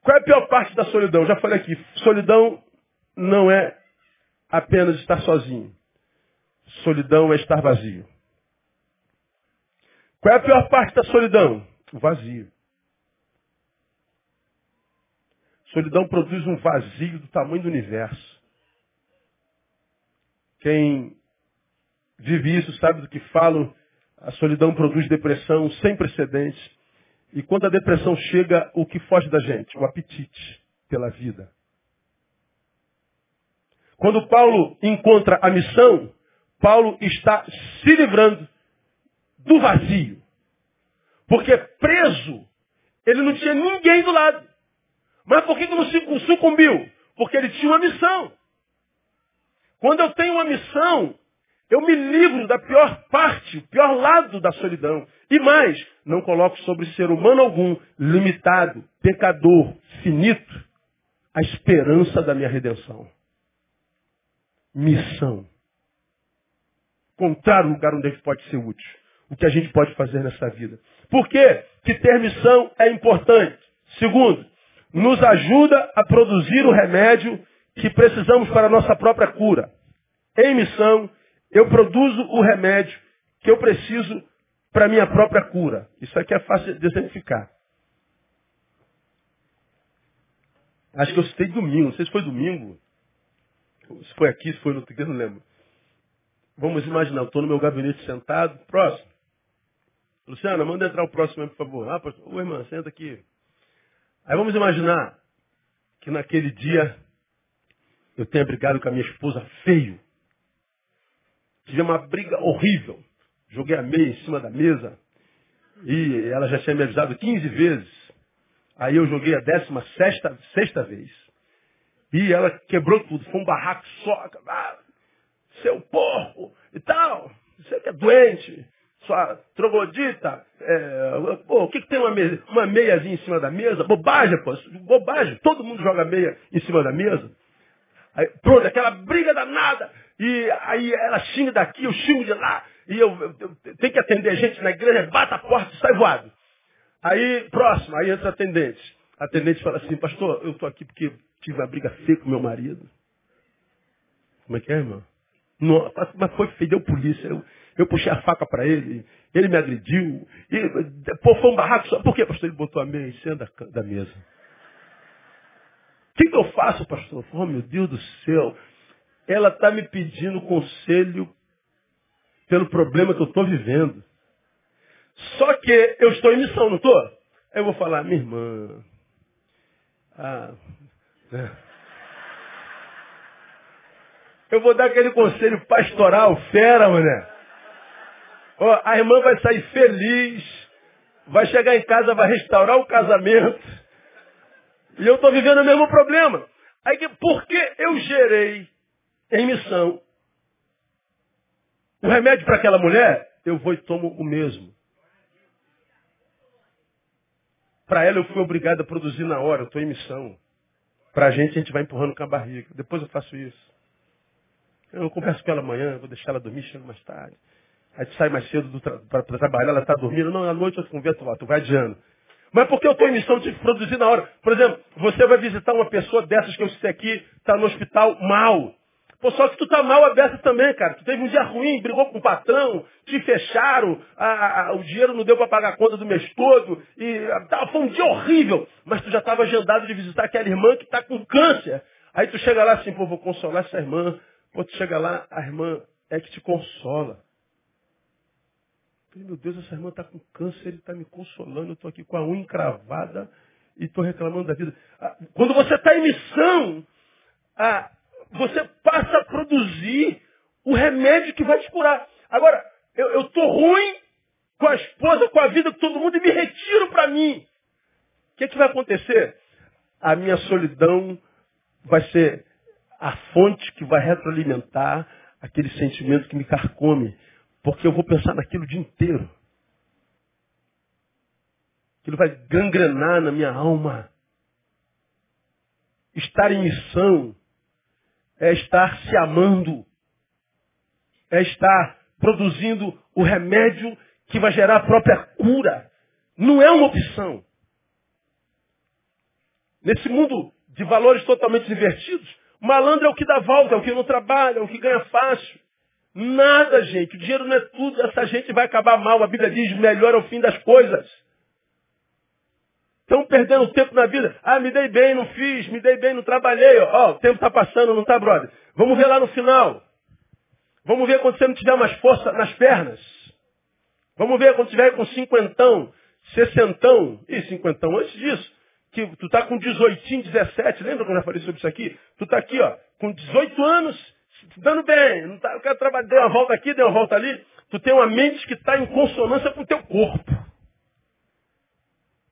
S1: Qual é a pior parte da solidão? Já falei aqui, solidão não é apenas estar sozinho. Solidão é estar vazio. Qual é a pior parte da solidão? O vazio. Solidão produz um vazio do tamanho do universo. Quem vive isso sabe do que falo. A solidão produz depressão sem precedentes. E quando a depressão chega, o que foge da gente? O apetite pela vida. Quando Paulo encontra a missão, Paulo está se livrando do vazio. Porque preso, ele não tinha ninguém do lado. Mas por que, que não sucumbiu? Porque ele tinha uma missão. Quando eu tenho uma missão, eu me livro da pior parte, o pior lado da solidão. E mais, não coloco sobre ser humano algum, limitado, pecador, finito, a esperança da minha redenção. Missão. Encontrar um lugar onde a gente pode ser útil. O que a gente pode fazer nessa vida. Por quê? Que ter missão é importante. Segundo, nos ajuda a produzir o remédio que precisamos para a nossa própria cura. Em missão, eu produzo o remédio que eu preciso para a minha própria cura. Isso aqui é fácil de exemplificar. Acho que eu citei domingo, não sei se foi domingo, se foi aqui, se foi no outro dia, não lembro. Vamos imaginar, estou no meu gabinete sentado, próximo. Luciana, manda entrar o próximo, por favor. Ah, pastor, ô irmã, senta aqui. Aí vamos imaginar que naquele dia eu tenha brigado com a minha esposa feio. Tive uma briga horrível. Joguei a meia em cima da mesa. E ela já tinha me avisado 15 vezes. Aí eu joguei a décima sexta, sexta vez. E ela quebrou tudo. Foi um barraco só. Ah, seu porco e tal. Você que é doente. Sua troglodita. É, pô, o que, que tem uma, uma meiazinha em cima da mesa? Bobagem, pô. Bobagem. Todo mundo joga meia em cima da mesa. Aí, pronto, aquela briga danada. E aí ela xinga daqui, eu xingo de lá. E eu, eu, eu tenho que atender gente na igreja, bata a porta e sai voado. Aí, próximo, aí entra a atendente. A atendente fala assim, pastor, eu estou aqui porque tive uma briga feia com meu marido. Como é que é, irmão? Mas foi feio, deu polícia. Eu, eu puxei a faca para ele, ele me agrediu. E, pô, foi um barraco só. Por quê, pastor? Ele botou a meia em cima da, da mesa. O que, que eu faço, pastor? Oh, meu Deus do céu. Ela está me pedindo conselho pelo problema que eu estou vivendo. Só que eu estou em missão, não estou? Eu vou falar, minha irmã. Ah, né? Eu vou dar aquele conselho pastoral, fera, mané. A irmã vai sair feliz, vai chegar em casa, vai restaurar o casamento. E eu estou vivendo o mesmo problema. Aí, que eu gerei em missão o remédio para aquela mulher? Eu vou e tomo o mesmo. Para ela eu fui obrigado a produzir na hora, eu estou em missão. Para a gente, a gente vai empurrando com a barriga. Depois eu faço isso. Eu converso com ela amanhã, vou deixar ela dormir, chego mais tarde. Aí tu sai mais cedo tra para trabalhar, ela está dormindo. Não, à noite eu converso lá, tu vai adiando. Mas porque eu estou em missão de produzir na hora. Por exemplo, você vai visitar uma pessoa dessas que eu citei aqui, está no hospital mal. Pô, só que tu tá mal aberto também, cara. Tu teve um dia ruim, brigou com o patrão, te fecharam, a, a, o dinheiro não deu para pagar a conta do mês todo, e tá, foi um dia horrível. Mas tu já estava agendado de visitar aquela irmã que está com câncer. Aí tu chega lá assim, pô, vou consolar essa irmã. Tu chega lá, a irmã é que te consola. Meu Deus, essa irmã está com câncer, ele está me consolando, eu estou aqui com a unha encravada e estou reclamando da vida. Ah, quando você está em missão, ah, você passa a produzir o remédio que vai te curar. Agora, eu estou ruim com a esposa, com a vida, com todo mundo e me retiro para mim. O que, é que vai acontecer? A minha solidão vai ser a fonte que vai retroalimentar aquele sentimento que me carcome. Porque eu vou pensar naquilo o dia inteiro. Aquilo vai gangrenar na minha alma. Estar em missão é estar se amando, é estar produzindo o remédio que vai gerar a própria cura. Não é uma opção. Nesse mundo de valores totalmente invertidos, malandro é o que dá volta, é o que não trabalha, é o que ganha fácil. Nada, gente. O dinheiro não é tudo. Essa gente vai acabar mal. A Bíblia diz, melhor é o fim das coisas. Estão perdendo tempo na vida. Ah, me dei bem, não fiz, me dei bem, não trabalhei. Ó, o tempo está passando, não está, brother? Vamos ver lá no final. Vamos ver quando você não tiver mais força nas pernas. Vamos ver quando tiver com cinquentão, sessentão. E cinquentão antes disso. Que tu tá com 18, 17, lembra quando eu falei sobre isso aqui? Tu tá aqui, ó, com 18 anos, dando bem, não tá, eu quero trabalhar, deu uma volta aqui, deu uma volta ali. Tu tem uma mente que está em consonância com o teu corpo.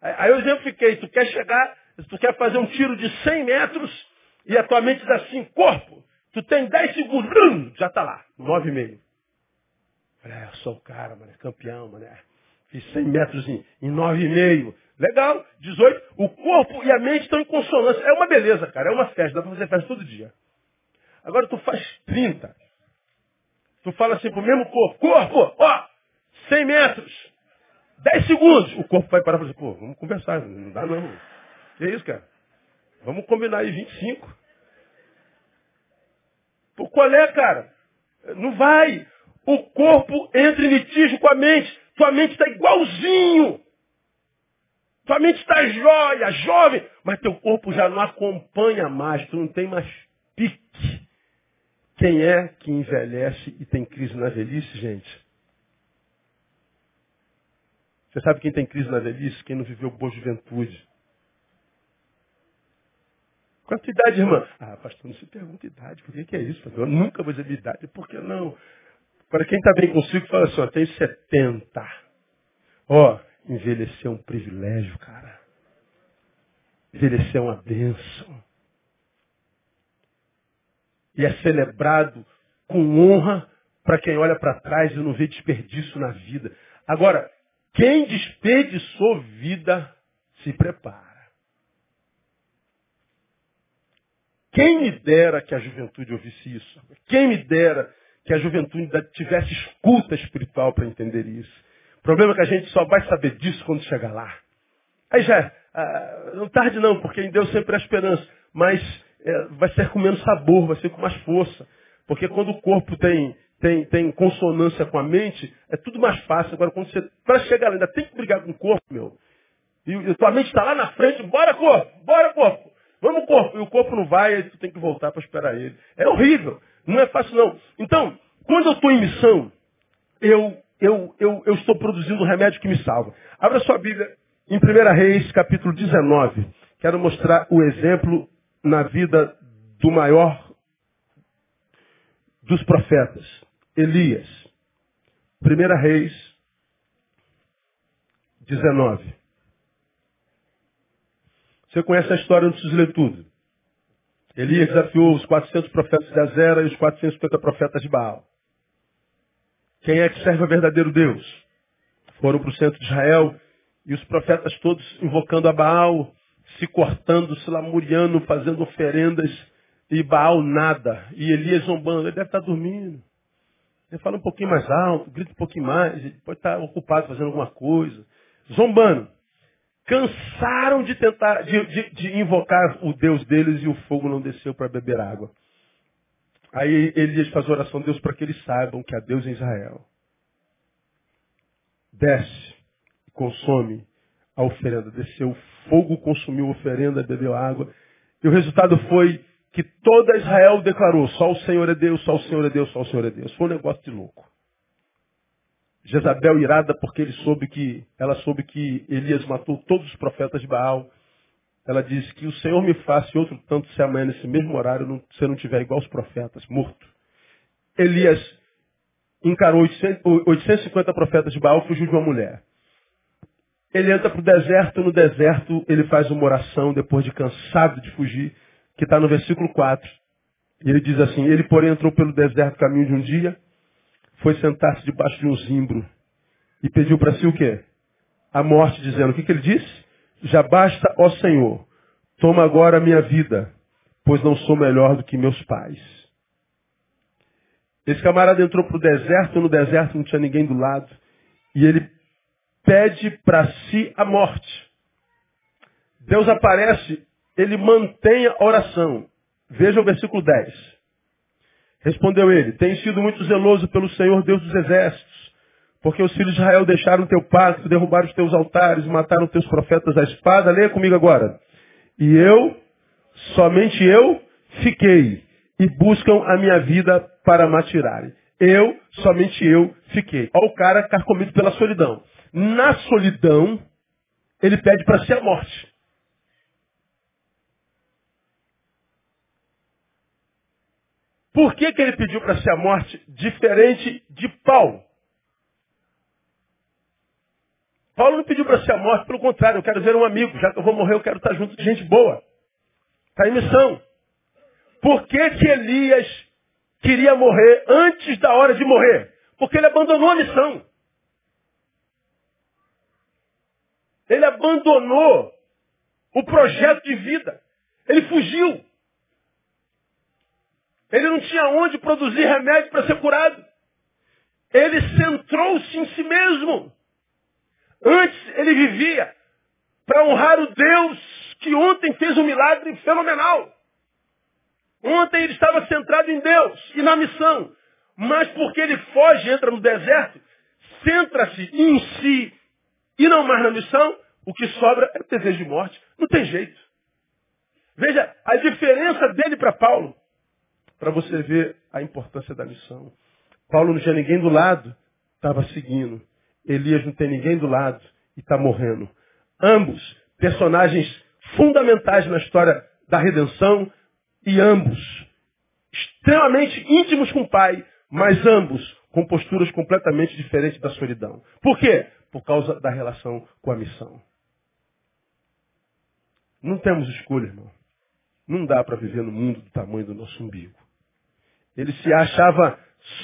S1: Aí, eu exemplifiquei, tu quer chegar, tu quer fazer um tiro de 100 metros e a tua mente diz assim, corpo, tu tem 10 segundos, já está lá, 9,5. É, eu sou o cara, mano, campeão, mano. Fiz 100 metros em, em 9,5. Legal, 18. O corpo e a mente estão em consonância. É uma beleza, cara. É uma festa. Dá para fazer festa todo dia. Agora tu faz 30. Tu fala assim pro mesmo corpo. Corpo, ó, 100 metros. 10 segundos. O corpo vai parar e falar assim, pô, vamos conversar. Não dá não. Que isso, cara? Vamos combinar aí 25. Pô, qual é, cara? Não vai. O corpo entra em litígio com a mente. Tua mente está igualzinho. Tua mente está jóia, jovem, mas teu corpo já não acompanha mais, tu não tem mais pique. Quem é que envelhece e tem crise na velhice, gente? Você sabe quem tem crise na velhice? Quem não viveu boa juventude. Tua idade, irmã? Ah, pastor, não se pergunta idade. Por que, que é isso? Eu nunca vou dizer minha idade. Por que não? Agora, quem está bem consigo, fala assim, ó, tem 70. Ó, envelhecer é um privilégio, cara. Envelhecer é uma bênção. E é celebrado com honra para quem olha para trás e não vê desperdício na vida. Agora, quem desperdiçou vida, se prepara. Quem me dera que a juventude ouvisse isso? Quem me dera que a juventude tivesse escuta espiritual para entender isso. O problema é que a gente só vai saber disso quando chegar lá. Aí já, ah, não tarde não, porque em Deus sempre há esperança, mas é, vai ser com menos sabor, vai ser com mais força. Porque quando o corpo tem, tem, tem consonância com a mente, é tudo mais fácil. Agora, quando você, para chegar lá, ainda tem que brigar com o corpo, meu. E, e tua mente está lá na frente, bora corpo, bora corpo. Vamos corpo. E o corpo não vai, tu tem que voltar para esperar ele. É horrível. Não é fácil não. Então, quando eu estou em missão, eu, eu, eu, eu estou produzindo um remédio que me salva. Abra sua Bíblia em 1 Reis, capítulo 19. Quero mostrar o exemplo na vida do maior dos profetas, Elias. 1 Reis 19. Você conhece a história, não precisa ler tudo. Elias desafiou os 400 profetas de Azera e os 450 profetas de Baal. Quem é que serve o verdadeiro Deus? Foram para o centro de Israel e os profetas todos invocando a Baal, se cortando, se lamuriando, fazendo oferendas e Baal nada. E Elias zombando, ele deve estar dormindo. Ele fala um pouquinho mais alto, grita um pouquinho mais, ele pode estar ocupado fazendo alguma coisa. Zombando cansaram de tentar, de, de, de invocar o Deus deles e o fogo não desceu para beber água. Aí Elias faz oração a Deus para que eles saibam que há Deus em Israel. Desce e consome a oferenda. Desceu fogo, consumiu a oferenda, bebeu água. E o resultado foi que toda Israel declarou, só o Senhor é Deus, só o Senhor é Deus, só o Senhor é Deus. Foi um negócio de louco. Jezabel irada porque ele soube que, ela soube que Elias matou todos os profetas de Baal. Ela disse que o Senhor me faça outro tanto se amanhã nesse mesmo horário não, você não tiver igual os profetas, morto. Elias encarou 850 profetas de Baal, fugiu de uma mulher. Ele entra para o deserto, no deserto ele faz uma oração depois de cansado de fugir, que está no versículo 4. E ele diz assim, ele porém entrou pelo deserto caminho de um dia, foi sentar-se debaixo de um zimbro e pediu para si o quê? A morte, dizendo, o que, que ele disse? Já basta, ó Senhor, toma agora a minha vida, pois não sou melhor do que meus pais. Esse camarada entrou para o deserto, no deserto não tinha ninguém do lado, e ele pede para si a morte. Deus aparece, ele mantém a oração. Veja o versículo 10. Respondeu ele, tenho sido muito zeloso pelo Senhor Deus dos exércitos, porque os filhos de Israel deixaram o teu pacto, derrubaram os teus altares, mataram os teus profetas à espada. Leia comigo agora. E eu, somente eu, fiquei. E buscam a minha vida para matirarem. Eu, somente eu, fiquei. Olha o cara carcomido pela solidão. Na solidão, ele pede para ser a morte. Por que, que ele pediu para ser a morte diferente de Paulo? Paulo não pediu para ser a morte, pelo contrário, eu quero ver um amigo. Já que eu vou morrer, eu quero estar junto de gente boa. Está em missão. Por que, que Elias queria morrer antes da hora de morrer? Porque ele abandonou a missão. Ele abandonou o projeto de vida. Ele fugiu. Ele não tinha onde produzir remédio para ser curado. Ele centrou-se em si mesmo. Antes ele vivia para honrar o Deus que ontem fez um milagre fenomenal. Ontem ele estava centrado em Deus e na missão. Mas porque ele foge, entra no deserto, centra-se em si e não mais na missão, o que sobra é o desejo de morte. Não tem jeito. Veja a diferença dele para Paulo, para você ver a importância da missão. Paulo não tinha ninguém do lado, estava seguindo. Elias não tem ninguém do lado e está morrendo. Ambos, personagens fundamentais na história da redenção e ambos, extremamente íntimos com o Pai, mas ambos com posturas completamente diferentes da solidão. Por quê? Por causa da relação com a missão. Não temos escolha, irmão. Não dá para viver no mundo do tamanho do nosso umbigo. Ele se achava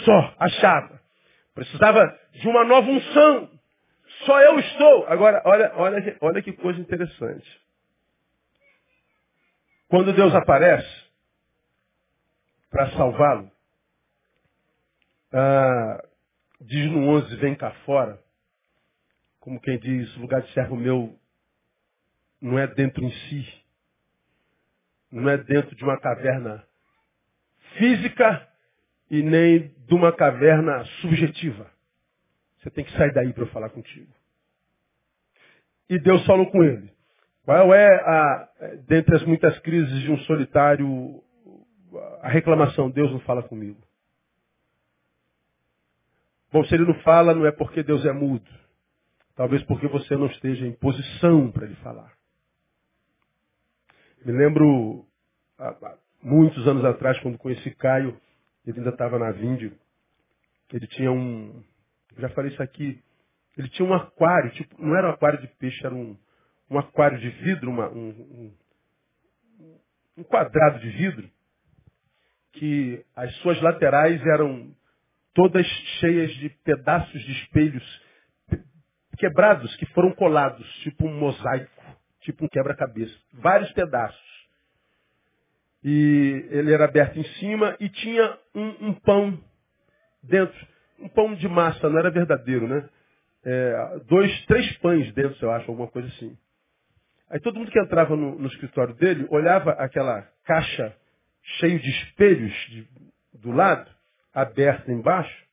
S1: só, achava. Precisava de uma nova unção. Só eu estou. Agora, olha, olha, olha que coisa interessante. Quando Deus aparece para salvá-lo, ah, diz no 11, vem cá fora, como quem diz, lugar de servo meu não é dentro em si, não é dentro de uma caverna física e nem de uma caverna subjetiva. Você tem que sair daí para eu falar contigo. E Deus falou com ele. Qual é, a, dentre as muitas crises de um solitário, a reclamação? Deus não fala comigo. Bom, se ele não fala, não é porque Deus é mudo. Talvez porque você não esteja em posição para ele falar. Me lembro, há muitos anos atrás, quando conheci Caio, ele ainda estava na Víndio, ele tinha um, já falei isso aqui, ele tinha um aquário, tipo, não era um aquário de peixe, era um, um aquário de vidro, uma, um, um, um quadrado de vidro, que as suas laterais eram todas cheias de pedaços de espelhos quebrados que foram colados, tipo um mosaico, tipo um quebra-cabeça. Vários pedaços. E ele era aberto em cima e tinha um, um pão dentro um pão de massa, não era verdadeiro, né? É, dois, três pães dentro, eu acho, alguma coisa assim. Aí todo mundo que entrava no, no escritório dele olhava aquela caixa cheia de espelhos de, do lado, aberta embaixo,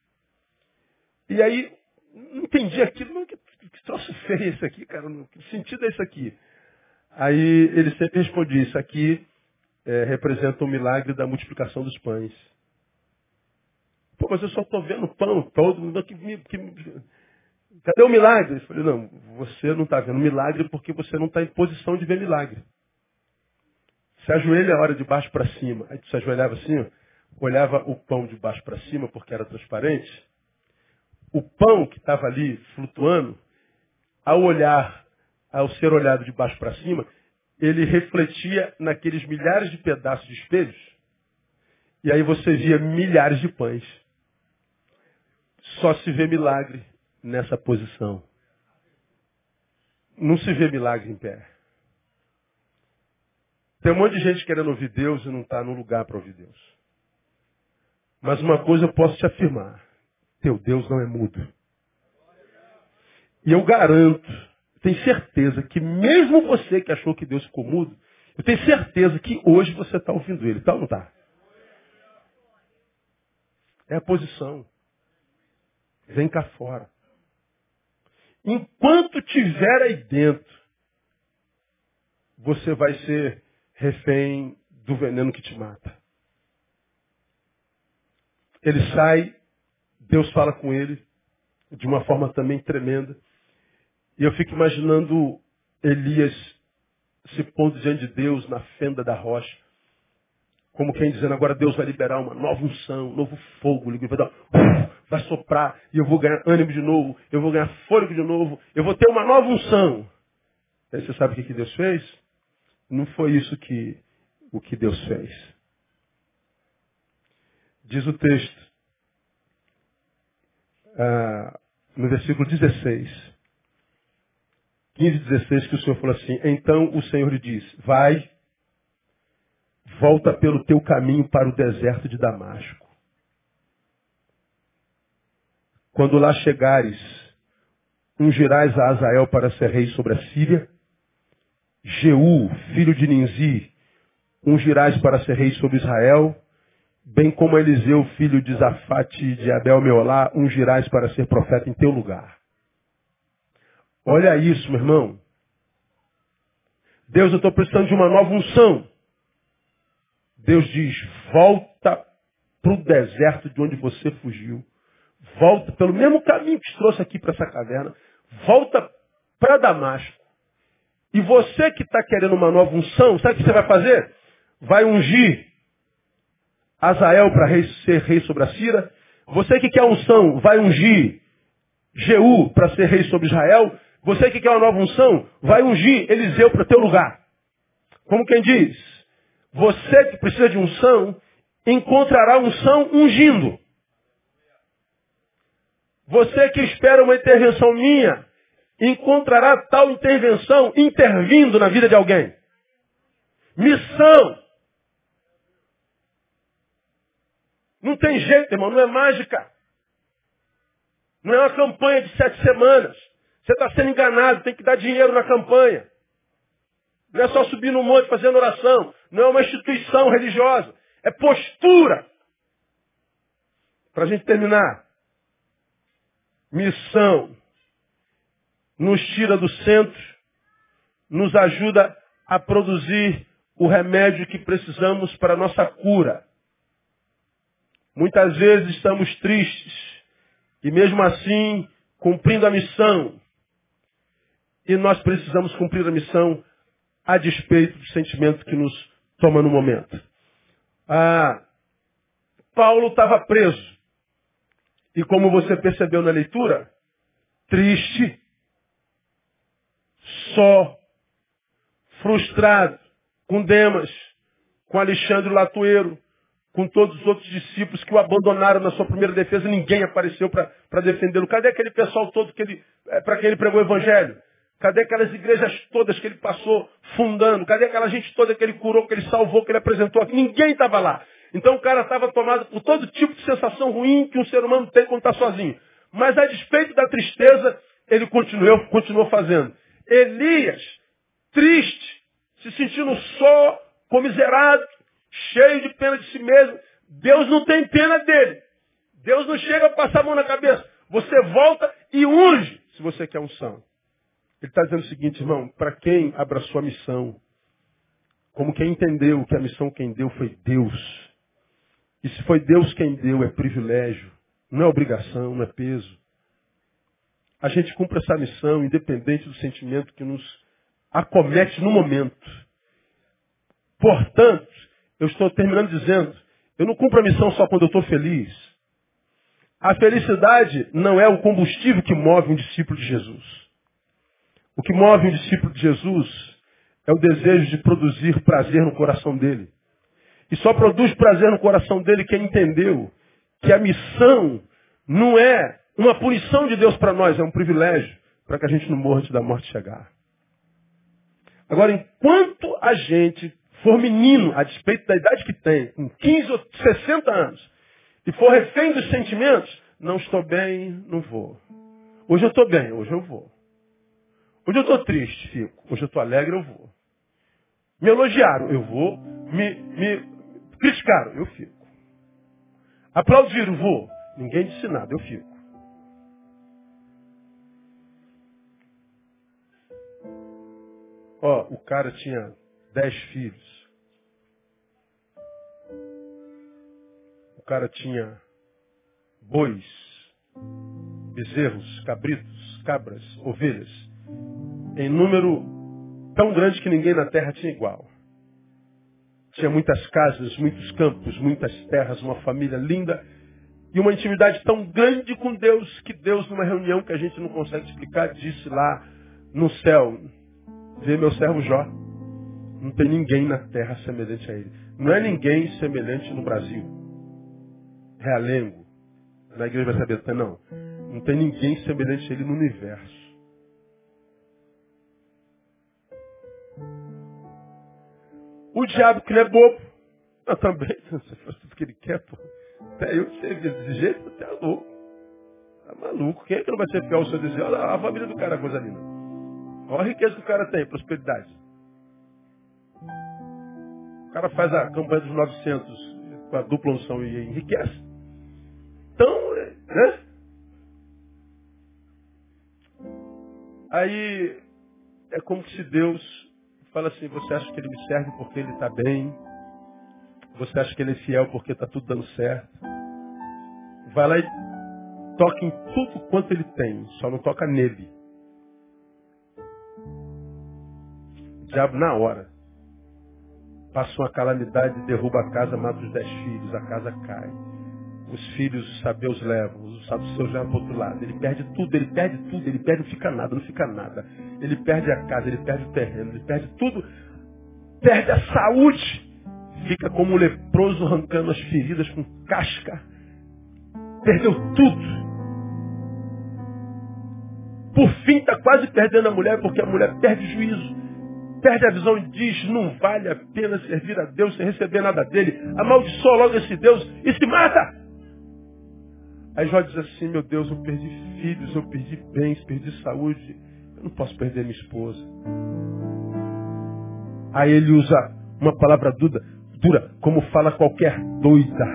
S1: e aí não entendia aquilo, não, que, que troço feio esse aqui, cara, que sentido é isso aqui? Aí ele sempre respondia, isso aqui é, representa o milagre da multiplicação dos pães. Pô, mas eu só estou vendo pão todo. Que, que, cadê o milagre? Eu falei, não, você não está vendo milagre porque você não está em posição de ver milagre. Se ajoelha a hora de baixo para cima. Aí tu se ajoelhava assim, olhava o pão de baixo para cima porque era transparente. O pão que estava ali flutuando, ao olhar, ao ser olhado de baixo para cima, ele refletia naqueles milhares de pedaços de espelhos. E aí você via milhares de pães. Só se vê milagre nessa posição. Não se vê milagre em pé. Tem um monte de gente querendo ouvir Deus e não está no lugar para ouvir Deus. Mas uma coisa eu posso te afirmar. Teu Deus não é mudo. E eu garanto, tenho certeza que mesmo você que achou que Deus ficou mudo, eu tenho certeza que hoje você está ouvindo Ele. Tá ou não está? É a posição. Vem cá fora. Enquanto tiver aí dentro, você vai ser refém do veneno que te mata. Ele sai, Deus fala com ele de uma forma também tremenda. E eu fico imaginando Elias se pondo diante de Deus na fenda da rocha. Como quem dizendo, agora Deus vai liberar uma nova unção, um novo fogo, vai, dar, vai soprar, e eu vou ganhar ânimo de novo, eu vou ganhar fôlego de novo, eu vou ter uma nova unção. Aí você sabe o que Deus fez? Não foi isso que o que Deus fez. Diz o texto, ah, no versículo 16, 15 e 16, que o Senhor falou assim, então o Senhor lhe diz, vai, volta pelo teu caminho para o deserto de Damasco. Quando lá chegares, ungirás a Azael para ser rei sobre a Síria, Jeú, filho de Ninzi, ungirás para ser rei sobre Israel, bem como Eliseu, filho de Zafate de Abel Meolá, ungirás para ser profeta em teu lugar. Olha isso, meu irmão. Deus, eu estou precisando de uma nova unção. Deus diz, volta para o deserto de onde você fugiu. Volta pelo mesmo caminho que te trouxe aqui para essa caverna. Volta para Damasco. E você que está querendo uma nova unção, sabe o que você vai fazer? Vai ungir Azael para ser rei sobre a Síria. Você que quer unção, vai ungir Jeú para ser rei sobre Israel. Você que quer uma nova unção, vai ungir Eliseu para teu lugar. Como quem diz, você que precisa de unção, encontrará unção ungindo. Você que espera uma intervenção minha, encontrará tal intervenção intervindo na vida de alguém. Missão. Não tem jeito, irmão, não é mágica. Não é uma campanha de sete semanas. Você está sendo enganado, tem que dar dinheiro na campanha. Não é só subir no monte fazendo oração. Não é uma instituição religiosa. É postura. Para a gente terminar. Missão nos tira do centro, nos ajuda a produzir o remédio que precisamos para a nossa cura. Muitas vezes estamos tristes e mesmo assim cumprindo a missão. E nós precisamos cumprir a missão a despeito do sentimento que nos toma no momento. Ah, Paulo estava preso. E como você percebeu na leitura, triste, só, frustrado, com Demas, com Alexandre Latueiro, com todos os outros discípulos que o abandonaram na sua primeira defesa, ninguém apareceu para defendê-lo. Cadê aquele pessoal todo que ele, é, para quem ele pregou o evangelho? Cadê aquelas igrejas todas que ele passou fundando? Cadê aquela gente toda que ele curou, que ele salvou, que ele apresentou? Ninguém estava lá. Então o cara estava tomado por todo tipo de sensação ruim que um ser humano tem quando está sozinho. Mas a despeito da tristeza, ele continuou, continuou fazendo. Elias, triste, se sentindo só, comiserado, cheio de pena de si mesmo. Deus não tem pena dele. Deus não chega a passar a mão na cabeça. Você volta e unge, se você quer unção. Ele está dizendo o seguinte, irmão, para quem abraçou a missão, como quem entendeu que a missão quem deu foi Deus. E se foi Deus quem deu, é privilégio, não é obrigação, não é peso a gente cumpre essa missão independente do sentimento que nos acomete no momento. Portanto, eu estou terminando dizendo, eu não cumpro a missão só quando eu estou feliz. A felicidade não é o combustível que move um discípulo de Jesus. O que move um discípulo de Jesus é o desejo de produzir prazer no coração dele. E só produz prazer no coração dele quem entendeu que a missão não é uma punição de Deus para nós é um privilégio para que a gente não morra antes da morte chegar. Agora, enquanto a gente for menino, a despeito da idade que tem, com 15 ou 60 anos, e for refém dos sentimentos, não estou bem, não vou. Hoje eu estou bem, hoje eu vou. Hoje eu estou triste, fico. Hoje eu estou alegre, eu vou. Me elogiaram, eu vou. Me, me criticaram, eu fico. Aplaudiram, vou. Ninguém disse nada, eu fico. Ó, o cara tinha dez filhos. O cara tinha bois, bezerros, cabritos, cabras, ovelhas, em número tão grande que ninguém na terra tinha igual. tinha muitas casas, muitos campos, muitas terras, uma família linda e uma intimidade tão grande com Deus que Deus, numa reunião que a gente não consegue explicar, disse lá no céu: Vê meu servo Jó. Não tem ninguém na terra semelhante a ele. Não é ninguém semelhante no Brasil. Realengo. Na igreja Betânia, não. Não tem ninguém semelhante a ele no universo. O diabo que não é bobo. Eu também, <laughs> se fosse tudo que ele quer, pô. Até eu ser desse jeito, até é louco. Tá maluco. Quem é que não vai ser fiel ao seu desejo? Olha a família do cara, coisa linda. Olha a riqueza que o cara tem, prosperidade. O cara faz a campanha dos 900 com a dupla unção e enriquece. Então, né? Aí é como se Deus fala assim, você acha que ele me serve porque ele está bem? Você acha que ele é fiel porque está tudo dando certo? Vai lá e toca em tudo quanto ele tem, só não toca nele. O diabo na hora. Passa uma calamidade, derruba a casa, mata os dez filhos, a casa cai. Os filhos, os sabeus levam, os saduceus levam para o outro lado. Ele perde tudo, ele perde tudo, ele perde, não fica nada, não fica nada. Ele perde a casa, ele perde o terreno, ele perde tudo. Perde a saúde fica como um leproso arrancando as feridas com casca. Perdeu tudo. Por fim, está quase perdendo a mulher, porque a mulher perde o juízo. Perde a visão e diz, não vale a pena servir a Deus sem receber nada dele. Amaldiçoa logo esse Deus e se mata. Aí Jó diz assim, meu Deus, eu perdi filhos, eu perdi bens, perdi saúde. Eu não posso perder minha esposa. Aí ele usa uma palavra dura, dura, como fala qualquer doida.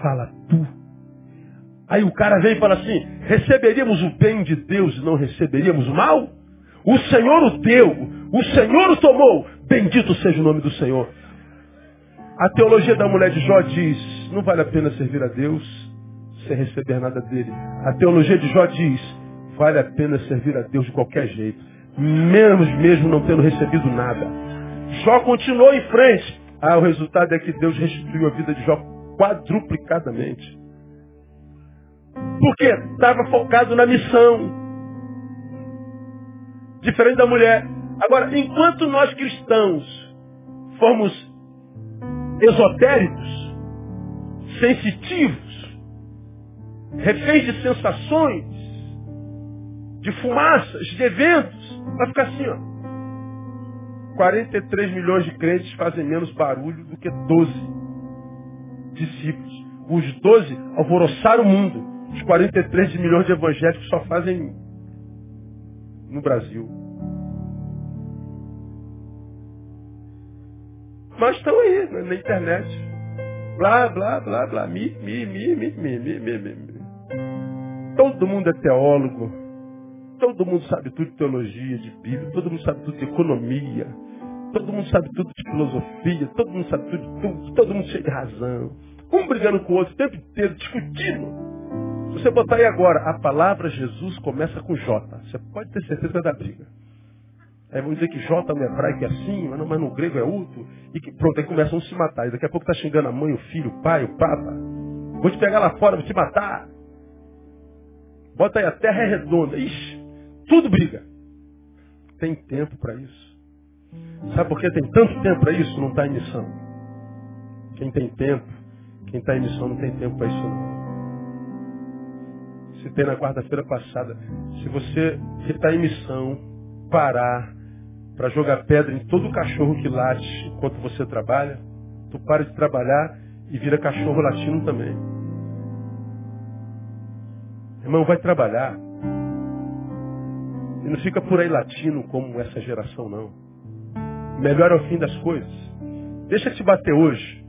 S1: Fala tu. Aí o cara vem e fala assim: receberíamos o bem de Deus e não receberíamos o mal? O Senhor o deu, o Senhor o tomou. Bendito seja o nome do Senhor. A teologia da mulher de Jó diz: não vale a pena servir a Deus sem receber nada dele. A teologia de Jó diz: vale a pena servir a Deus de qualquer jeito, menos mesmo não tendo recebido nada. Jó continuou em frente. Ah, o resultado é que Deus restituiu a vida de Jó quadruplicadamente. Porque estava focado na missão. Diferente da mulher. Agora, enquanto nós cristãos formos esotéricos, sensitivos, reféns de sensações, de fumaças, de eventos, vai ficar assim, ó. 43 milhões de crentes fazem menos barulho do que 12 discípulos. Os 12 alvoroçaram o mundo. Os 43 milhões de evangélicos só fazem no Brasil. Mas estão aí, na internet. Blá, blá, blá, blá. Mi, mi, mi, mi, mi, mi, mi, mi. Todo mundo é teólogo. Todo mundo sabe tudo de teologia, de Bíblia, todo mundo sabe tudo de economia, todo mundo sabe tudo de filosofia, todo mundo sabe tudo de tudo, todo mundo cheio de razão. Um brigando com o outro o tempo inteiro, discutindo. Se você botar aí agora, a palavra Jesus começa com J. Você pode ter certeza da briga. Aí vão dizer que J no hebraico é assim, mas, não, mas no grego é outro. E que pronto, aí começam a se matar. E daqui a pouco está xingando a mãe, o filho, o pai, o papa. Vou te pegar lá fora, vou te matar. Bota aí, a terra é redonda. Ixi, tudo briga. Tem tempo para isso. Sabe por que tem tanto tempo para isso? Não está em missão. Quem tem tempo, quem está em missão não tem tempo para isso não. Citei na quarta-feira passada. Se você que está em missão parar para jogar pedra em todo cachorro que late enquanto você trabalha, tu para de trabalhar e vira cachorro latino também. Irmão, vai trabalhar. E não fica por aí latino como essa geração, não. Melhor é o fim das coisas. Deixa te bater hoje.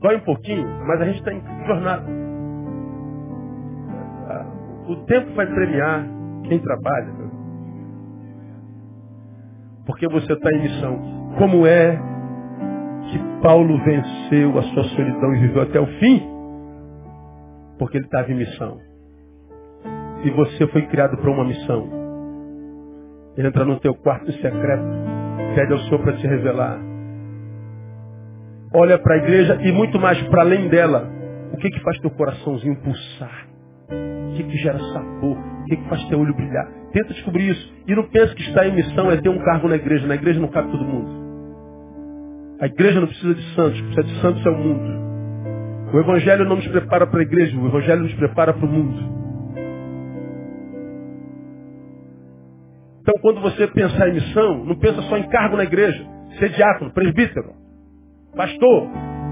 S1: Dói um pouquinho, mas a gente está em jornada. Ah, o tempo vai premiar quem trabalha. Porque você está em missão. Como é que Paulo venceu a sua solidão e viveu até o fim? Porque ele estava em missão. E você foi criado para uma missão. Entra no teu quarto secreto. Pede ao Senhor para te revelar. olha para a igreja e muito mais para além dela. O que que faz teu coraçãozinho pulsar? O que que gera sabor? O que que faz teu olho brilhar? Tenta descobrir isso. E não pensa que estar em missão é ter um cargo na igreja. Na igreja não cabe todo mundo. A igreja não precisa de santos, precisa de santos é o mundo. O evangelho não nos prepara para a igreja, o evangelho nos prepara para o mundo. Então, quando você pensar em missão, não pensa só em cargo na igreja, ser diácono, presbítero, pastor.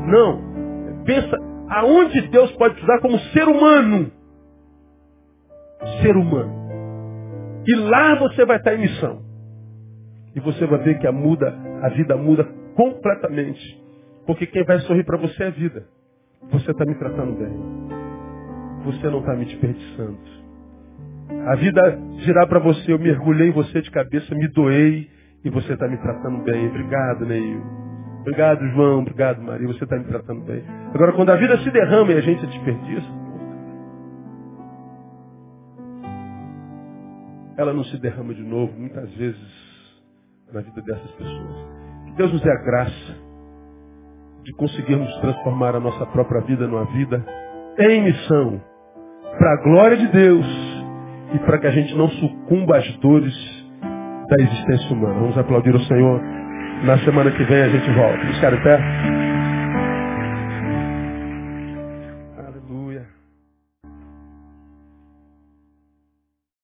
S1: Não. Pensa aonde Deus pode te usar como ser humano. Ser humano. E lá você vai estar em missão. E você vai ver que a, muda, a vida muda completamente. Porque quem vai sorrir para você é a vida. Você está me tratando bem. Você não está me desperdiçando. A vida girar para você, eu mergulhei em você de cabeça, me doei e você está me tratando bem. Obrigado, Neil. Obrigado, João. Obrigado, Maria. Você está me tratando bem. Agora, quando a vida se derrama e a gente desperdiça, ela não se derrama de novo, muitas vezes, na vida dessas pessoas. Que Deus nos dê a graça de conseguirmos transformar a nossa própria vida numa vida em missão, para a glória de Deus e para que a gente não sucumba às dores da existência humana. Vamos aplaudir o Senhor. Na semana que vem a gente volta. Os caras pé.